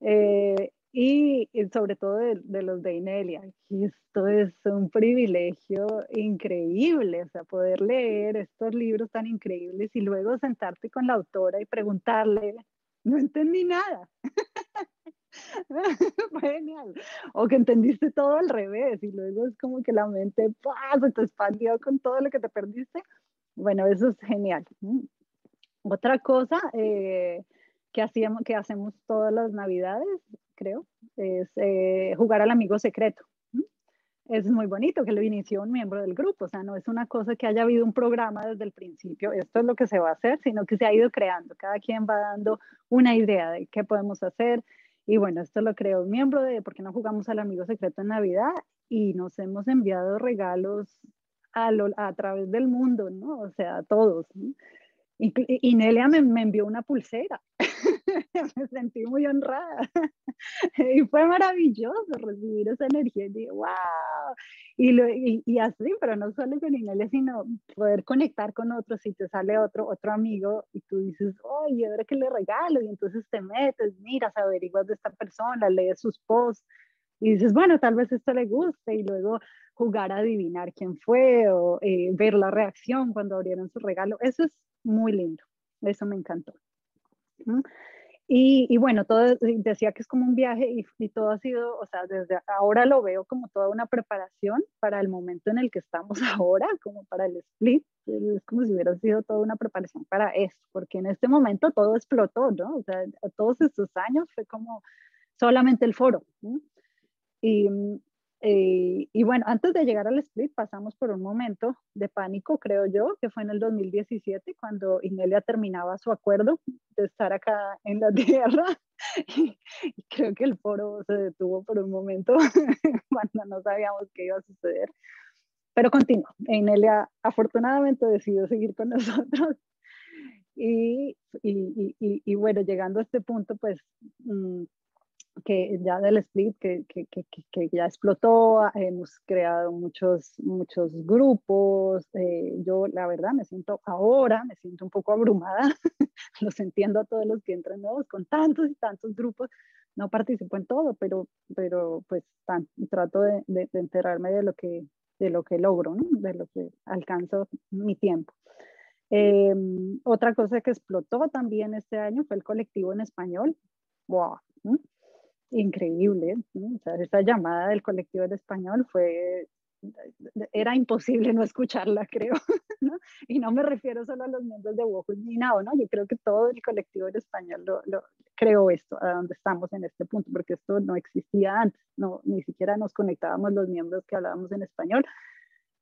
Eh, y, sobre todo de, de, los de Inelia. Y esto es un privilegio increíble, o sea, poder leer estos libros tan increíbles y luego sentarte con la autora y preguntarle, no entendí nada. genial. O que entendiste todo al revés y luego es como que la mente se te expandió con todo lo que te perdiste. Bueno, eso es genial. Otra cosa eh, que, hacíamos, que hacemos todas las navidades, creo, es eh, jugar al amigo secreto. Es muy bonito que lo inició un miembro del grupo, o sea, no es una cosa que haya habido un programa desde el principio, esto es lo que se va a hacer, sino que se ha ido creando, cada quien va dando una idea de qué podemos hacer, y bueno, esto lo creó un miembro de ¿Por qué no jugamos al amigo secreto en Navidad? Y nos hemos enviado regalos a, a través del mundo, ¿no? O sea, a todos. Y, Nelia me, me, envió una pulsera. me sentí muy honrada. y fue maravilloso recibir esa energía. Y dije, wow. Y, lo, y, así, pero no solo con Inelia, sino poder conectar con otros. Si te sale otro, otro amigo y tú dices, oye, ahora que le regalo. Y entonces te metes, miras, averiguas de esta persona, lees sus posts. Y dices, bueno, tal vez esto le guste. Y luego jugar a adivinar quién fue o eh, ver la reacción cuando abrieron su regalo. Eso es muy lindo, eso me encantó. Y, bueno, todo decía que es como un viaje y, todo ha sido, o sea, desde ahora lo veo como toda una preparación para el momento en el que estamos ahora, como para el split. Es como si hubiera sido toda una preparación para eso, porque en este momento todo explotó, ¿no? O sea, todos estos años fue como solamente el foro. Y Eh, y bueno, antes de llegar al split pasamos por un momento de pánico, creo yo, que fue en el 2017 cuando Inelia terminaba su acuerdo de estar acá en la Tierra. Y, creo que el foro se detuvo por un momento cuando no sabíamos qué iba a suceder. Pero continuó. Inelia afortunadamente decidió seguir con nosotros. Y, y, bueno, llegando a este punto, pues mm, que ya del split que, que, que, que, ya explotó, hemos creado muchos, muchos grupos, eh, yo la verdad me siento ahora, me siento un poco abrumada, los entiendo a todos los que entran nuevos con tantos y tantos grupos, no participo en todo, pero, pero pues tan, trato de, de, de, enterarme de lo que, de lo que logro, ¿no? de lo que alcanzo mi tiempo. Eh, otra cosa que explotó también este año fue el colectivo en español. ¡Wow! Increíble. ¿no? O sea, esa llamada del colectivo de español fue, era imposible no escucharla, creo. ¿no? Y no me refiero solo a los miembros de Wojo ni nada, ¿no? Yo creo que todo el colectivo de español lo, lo, creó esto, a donde estamos en este punto, porque esto no existía antes, no, ni siquiera nos conectábamos los miembros que hablábamos en español.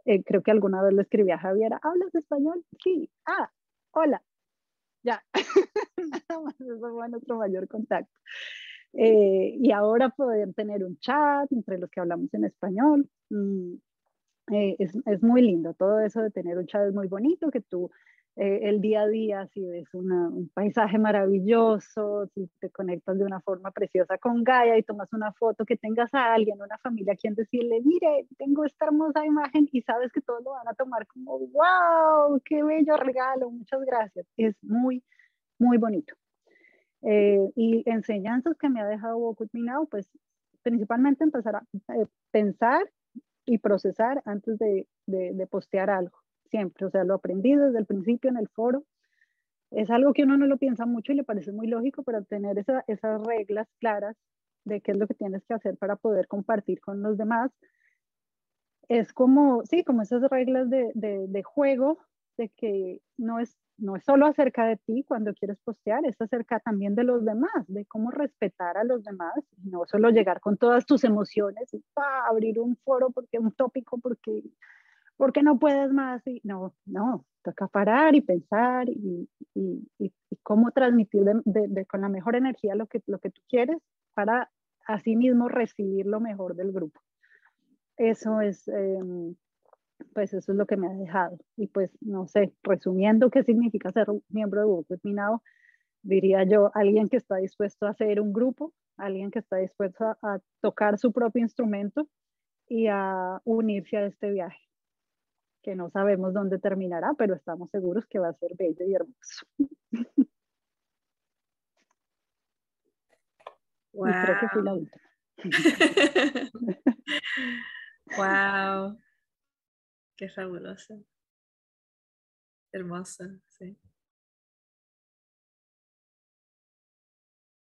Eh, creo que alguna vez le escribí a Javier, ¿hablas español? Sí, ah, hola, ya, nada más, eso fue nuestro mayor contacto. Eh, y ahora poder tener un chat entre los que hablamos en español. Mm, eh, es, es, muy lindo, todo eso de tener un chat es muy bonito, que tú eh, el día a día, si ves una, un paisaje maravilloso, si te conectas de una forma preciosa con Gaia y tomas una foto, que tengas a alguien, una familia a quien decirle, mire, tengo esta hermosa imagen y sabes que todos lo van a tomar como, wow, qué bello regalo, muchas gracias. Es muy, muy bonito. Eh, y enseñanzas que me ha dejado Walk With Me Now, pues principalmente empezar a eh, pensar y procesar antes de, de, de, postear algo, siempre. O sea, lo aprendí desde el principio en el foro. Es algo que uno no lo piensa mucho y le parece muy lógico, pero tener esa, esas reglas claras de qué es lo que tienes que hacer para poder compartir con los demás, es como, sí, como esas reglas de, de, juego, de que no es no es solo acerca de ti cuando quieres postear, es acerca también de los demás, de cómo respetar a los demás, no solo llegar con todas tus emociones y abrir un foro porque un tópico porque porque no puedes más y no, no, toca parar y pensar y, y, y, cómo transmitir con la mejor energía lo que, lo que tú quieres para así mismo recibir lo mejor del grupo. Eso es, eh, pues eso es lo que me ha dejado. Y pues, no sé, resumiendo qué significa ser miembro de Google Minado, diría yo, alguien que está dispuesto a hacer un grupo, alguien que está dispuesto a, a, tocar su propio instrumento y a unirse a este viaje, que no sabemos dónde terminará, pero estamos seguros que va a ser bello y hermoso. Wow. Y creo que fui la última. wow. Qué fabulosa. Hermosa, sí.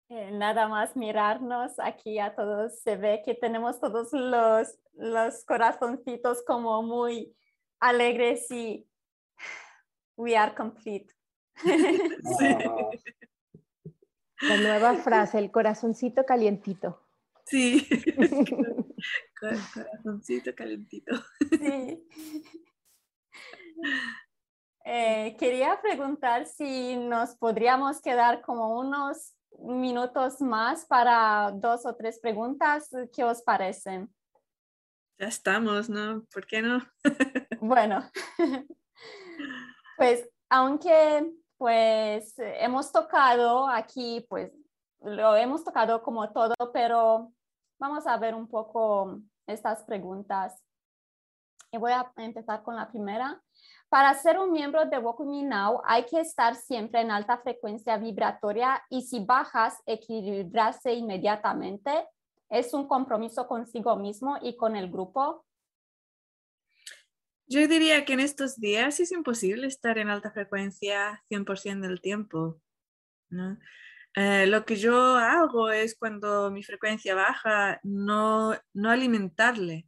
Eh, nada más mirarnos aquí a todos, se ve que tenemos todos los, los corazoncitos como muy alegres y we are complete. Sí. La nueva frase, el corazoncito calientito. Sí. Corazoncito calentito. Sí. Eh, quería preguntar si nos podríamos quedar como unos minutos más para dos o tres preguntas. ¿Qué os parecen? Ya estamos, ¿no? ¿Por qué no? bueno, pues aunque pues hemos tocado aquí, pues lo hemos tocado como todo, pero Vamos a ver un poco estas preguntas. Y voy a empezar con la primera. Para ser un miembro de Me Now hay que estar siempre en alta frecuencia vibratoria y si bajas, equilibrarse inmediatamente. Es un compromiso consigo mismo y con el grupo. Yo diría que en estos días es imposible estar en alta frecuencia 100% del tiempo. ¿no? Eh, lo que yo hago es cuando mi frecuencia baja, no, no alimentarle,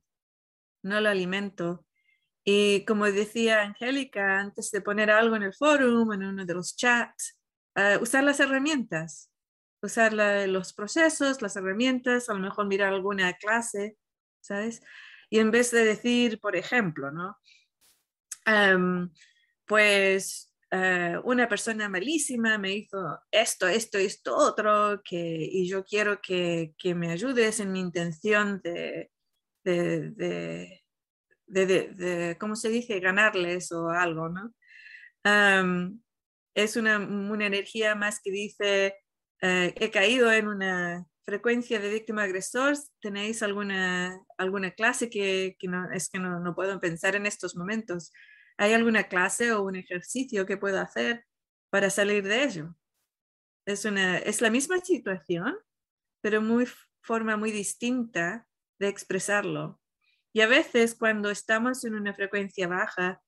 no lo alimento. Y como decía Angélica, antes de poner algo en el foro, en uno de los chats, uh, usar las herramientas, usar los procesos, las herramientas, a lo mejor mirar alguna clase ¿sabes? Y en vez de decir, por ejemplo, ¿no? Em, pues eh, una persona malísima me hizo esto, esto, esto, otro, que, y yo quiero que, que me ayudes en mi intención de, de, de, de, ¿cómo se dice?, ganarles o algo, ¿no? Es una, una, energía más que dice, eh, he caído en una frecuencia de víctima agresor, ¿tenéis alguna, alguna clase que, que no, es que no, no puedo pensar en estos momentos? ¿Hay alguna clase o un ejercicio que puedo hacer para salir de ello? Es, una, es la misma situación, pero muy forma muy distinta de expresarlo. Y a veces cuando estamos en una frecuencia baja,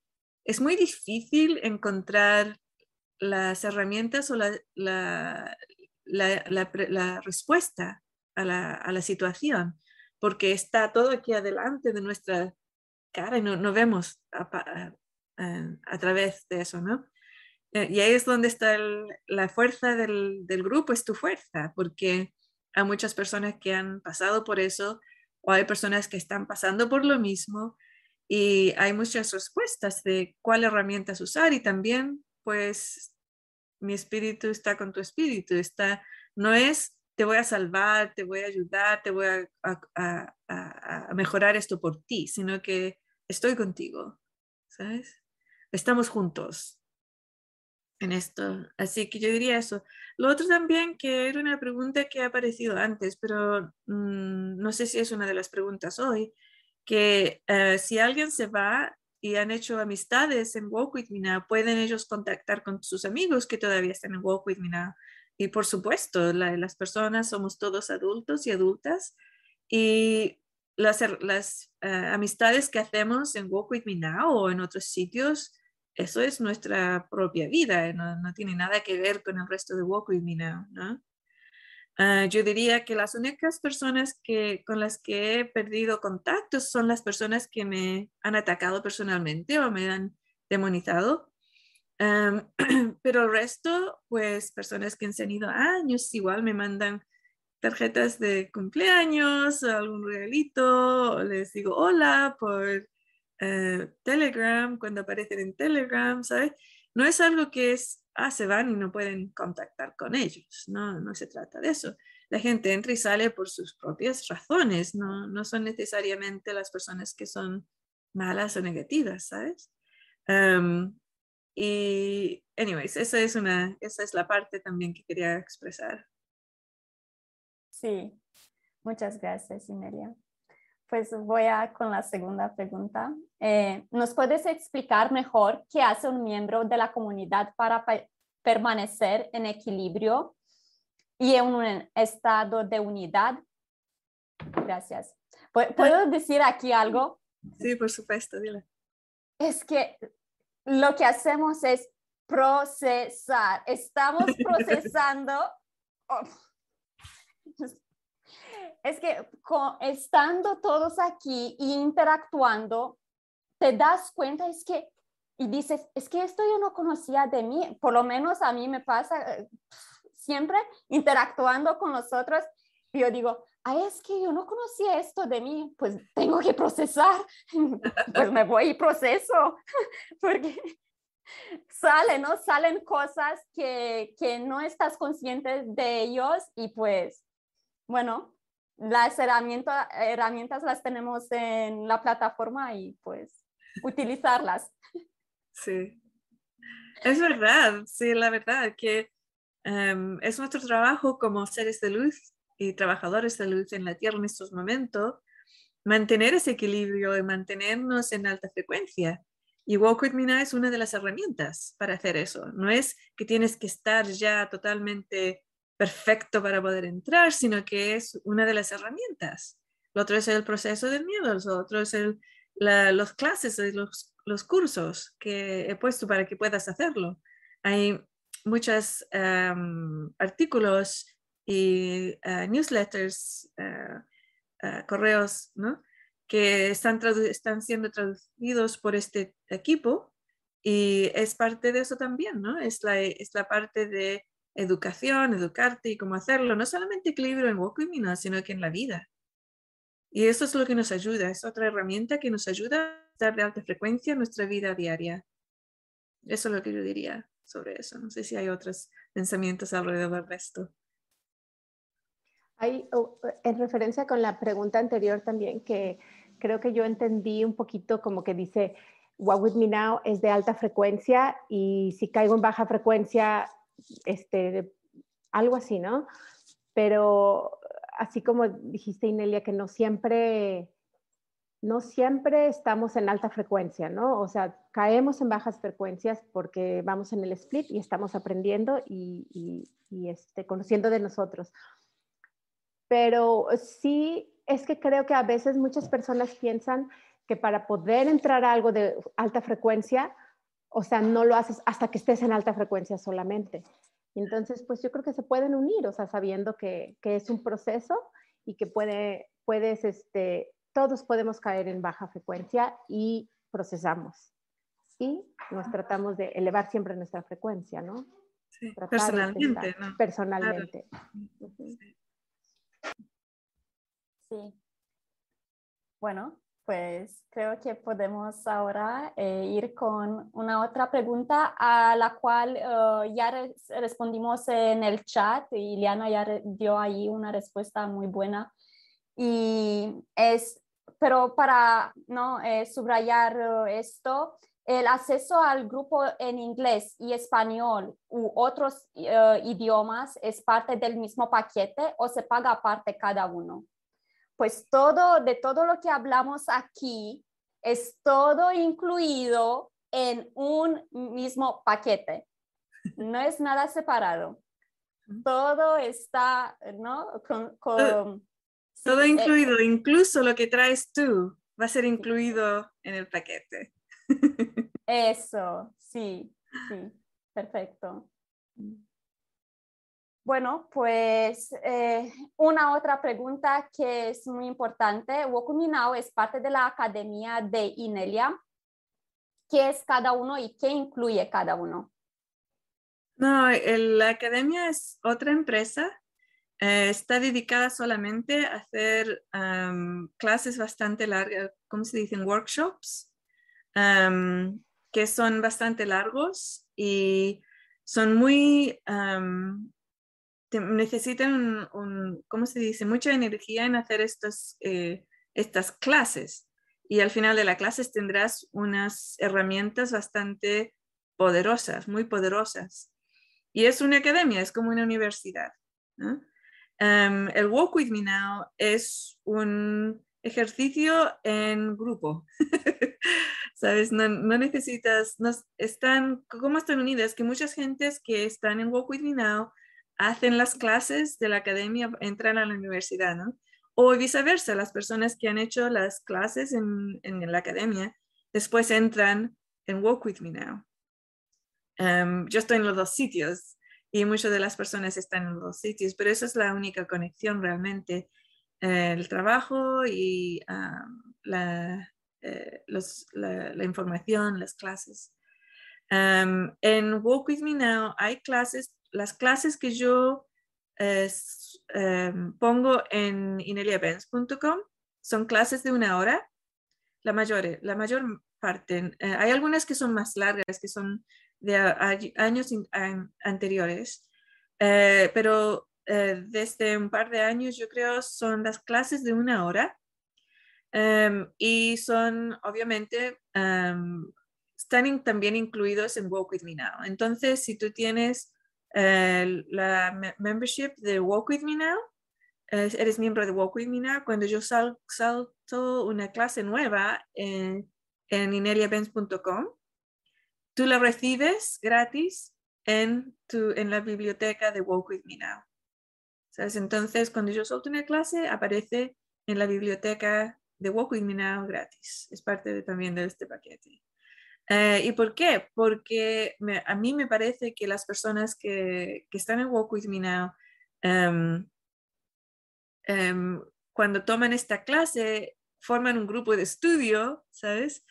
es muy difícil encontrar las herramientas o la, la, la, respuesta a la, a la, situación, porque está todo aquí adelante de nuestra cara y no, no vemos a través de eso, ¿no? Eh, y ahí es donde está la fuerza del, del, grupo, es tu fuerza, porque hay muchas personas que han pasado por eso o hay personas que están pasando por lo mismo y hay muchas respuestas de cuál herramientas usar y también pues mi espíritu está con tu espíritu, está, no es te voy a salvar, te voy a ayudar, te voy a, a, a, a mejorar esto por ti, sino que estoy contigo, ¿sabes? Estamos juntos en esto. Así que yo diría eso. Lo otro también, que era una pregunta que ha aparecido antes, pero mm, no sé si es una de las preguntas hoy, que eh, si alguien se va y han hecho amistades en Walk With Me Now, pueden ellos contactar con sus amigos que todavía están en Walk With Me Now. Y por supuesto, las personas somos todos adultos y adultas y las, las eh, amistades que hacemos en Walk With Me Now o en otros sitios eso es nuestra propia vida, no, no, tiene nada que ver con el resto de Walk With Me ¿no? Uh, yo diría que las únicas personas que, con las que he perdido contactos son las personas que me han atacado personalmente o me han demonizado. Pero el resto, pues personas que han tenido años, igual me mandan tarjetas de cumpleaños, algún regalito, les digo hola por eh, Telegram, cuando aparecen en Telegram, ¿sabes? No es algo que es, ah, se van y no pueden contactar con ellos, no, no se trata de eso. La gente entra y sale por sus propias razones, no, no son necesariamente las personas que son malas o negativas, ¿sabes? Um, y, anyways, esa es, una, esa es la parte también que quería expresar. Sí, muchas gracias, Inelia. Pues voy a con la segunda pregunta. Eh, ¿Nos puedes explicar mejor qué hace un miembro de la comunidad para permanecer en equilibrio y en un estado de unidad? Gracias. ¿Puedo decir aquí algo? Sí, por supuesto, dile. Es que lo que hacemos es procesar. Estamos procesando. Oh, es que estando todos aquí e interactuando, te das cuenta, es que, y dices, es que esto yo no conocía de mí, por lo menos a mí me pasa eh, siempre interactuando con los otros, y yo digo, ah, es que yo no conocía esto de mí, pues tengo que procesar, pues me voy y proceso, porque salen, ¿no? Salen cosas que, que no estás consciente de ellos y pues, bueno, las herramientas, las tenemos en la plataforma y pues utilizarlas. Sí, es verdad, sí, la verdad que em, es nuestro trabajo como seres de luz y trabajadores de luz en la Tierra en estos momentos, mantener ese equilibrio y mantenernos en alta frecuencia. Y Walk With Me es una de las herramientas para hacer eso. No es que tienes que estar ya totalmente perfecto para poder entrar, sino que es una de las herramientas. Lo otro es el proceso del miedo, lo otro es el, los clases, los, los cursos que he puesto para que puedas hacerlo. Hay muchos artículos y ah, newsletters, ah, correos, ¿no? que están, están siendo traducidos por este equipo y es parte de eso también, ¿no? Es la, es la parte de educación, educarte y cómo hacerlo, no solamente equilibrio en Wokuimina, sino que en la vida. Y eso es lo que nos ayuda, es otra herramienta que nos ayuda a estar de alta frecuencia en nuestra vida diaria. Eso es lo que yo diría sobre eso. No sé si hay otros pensamientos alrededor de esto. Hay, en referencia con la pregunta anterior también, que creo que yo entendí un poquito como que dice, What With Me Now es de alta frecuencia y si caigo en baja frecuencia, este, algo así, ¿no? Pero así como dijiste, Inelia, que no siempre, no siempre estamos en alta frecuencia, ¿no? O sea, caemos en bajas frecuencias porque vamos en el split y estamos aprendiendo y, y, este, conociendo de nosotros. Pero sí es que creo que a veces muchas personas piensan que para poder entrar a algo de alta frecuencia, o sea, no lo haces hasta que estés en alta frecuencia solamente. Entonces, pues yo creo que se pueden unir, o sea, sabiendo que, que es un proceso y que puede, puedes, este, todos podemos caer en baja frecuencia y procesamos. Y nos tratamos de elevar siempre nuestra frecuencia, ¿no? Sí, personalmente, ¿no? Personalmente. Sí. Bueno, pues creo que podemos ahora eh, ir con una otra pregunta a la cual eh, ya respondimos en el chat y Liana ya dio ahí una respuesta muy buena. Y es, pero para ¿no? Eh, subrayar esto, el acceso al grupo en inglés y español u otros idiomas es parte del mismo paquete o se paga aparte cada uno pues todo, de todo lo que hablamos aquí, es todo incluido en un mismo paquete. No es nada separado. Todo está, ¿no? Con, todo, eh, incluido, incluso lo que traes tú va a ser incluido en el paquete. Eso, sí, sí, perfecto. Bueno, pues eh, una otra pregunta que es muy importante. Wokuminao es parte de la Academia de Inelia. ¿Qué es cada uno y qué incluye cada uno? No, la Academia es otra empresa. Eh, está dedicada solamente a hacer clases bastante largas, ¿cómo se dicen? Workshops, que son bastante largos y son muy necesitan, un, ¿cómo se dice? Mucha energía en hacer estas, eh, estas clases. Y al final de la clase tendrás unas herramientas bastante poderosas, muy poderosas. Y es una academia, es como una universidad. Em, el Walk With Me Now es un ejercicio en grupo. ¿Sabes? No, no necesitas, no, están, ¿cómo están unidas? Que muchas gentes que están en Walk With Me Now hacen las clases de la academia, entran a la universidad, ¿no? O viceversa, las personas que han hecho las clases en, en la academia, después entran en Walk With Me Now. Em, yo estoy en los dos sitios y muchas de las personas están en los dos sitios, pero esa es la única conexión realmente, el trabajo y la, eh, la, la, información, las clases. Em, en Walk With Me Now hay clases las clases que yo em, pongo en ineliabens.com son clases de una hora, la mayor, la mayor parte. Eh, hay algunas que son más largas, que son de años anteriores, eh, pero eh, desde un par de años yo creo son las clases de una hora em, y son obviamente em, están también incluidos en Walk With Me Now. Entonces, si tú tienes la membership de Walk With Me Now. eres miembro de Walk With Me Now. Cuando yo salto una clase nueva en, en ineriabenz.com, tú la recibes gratis en, tu, en la biblioteca de Walk With Me Now. ¿Sabes? Entonces, cuando yo salto una clase, aparece en la biblioteca de Walk With Me Now gratis. Es parte también de este paquete. Eh, ¿Y por qué? Porque a mí me parece que las personas que, que están en Walk With Me Now, em, em, cuando toman esta clase, forman un grupo de estudio, ¿sabes?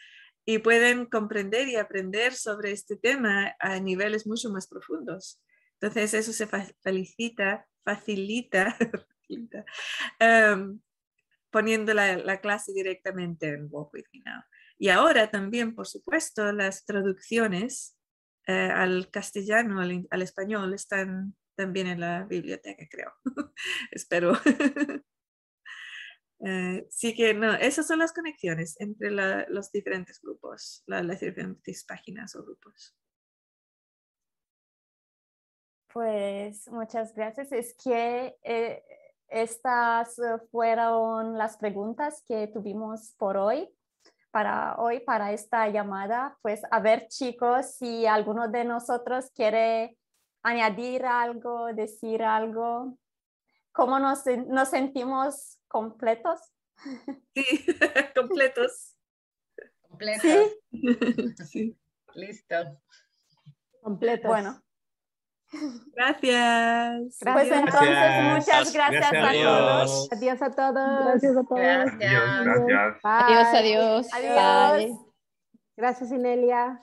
Y pueden comprender y aprender sobre este tema a niveles mucho más profundos. Entonces, eso se felicita, facilita, facilita em, poniendo la, clase directamente en Walk With Me Now. Y ahora también, por supuesto, las traducciones eh, al castellano, al, español, están también en la biblioteca, creo. Espero. Eh, sí que no, esas son las conexiones entre los diferentes grupos, las diferentes páginas o grupos. Pues muchas gracias. Es que eh, estas fueron las preguntas que tuvimos por hoy, para hoy, para esta llamada. Pues a ver chicos, si alguno de nosotros quiere añadir algo, decir algo, ¿cómo nos, nos sentimos completos? Sí, completos. Completos. Sí. Listo. Completos. Bueno. Gracias. Pues entonces, muchas gracias, a todos. Adiós a todos. Gracias a todos. Adiós, gracias. Adiós, adiós. Adiós. Gracias, Inelia.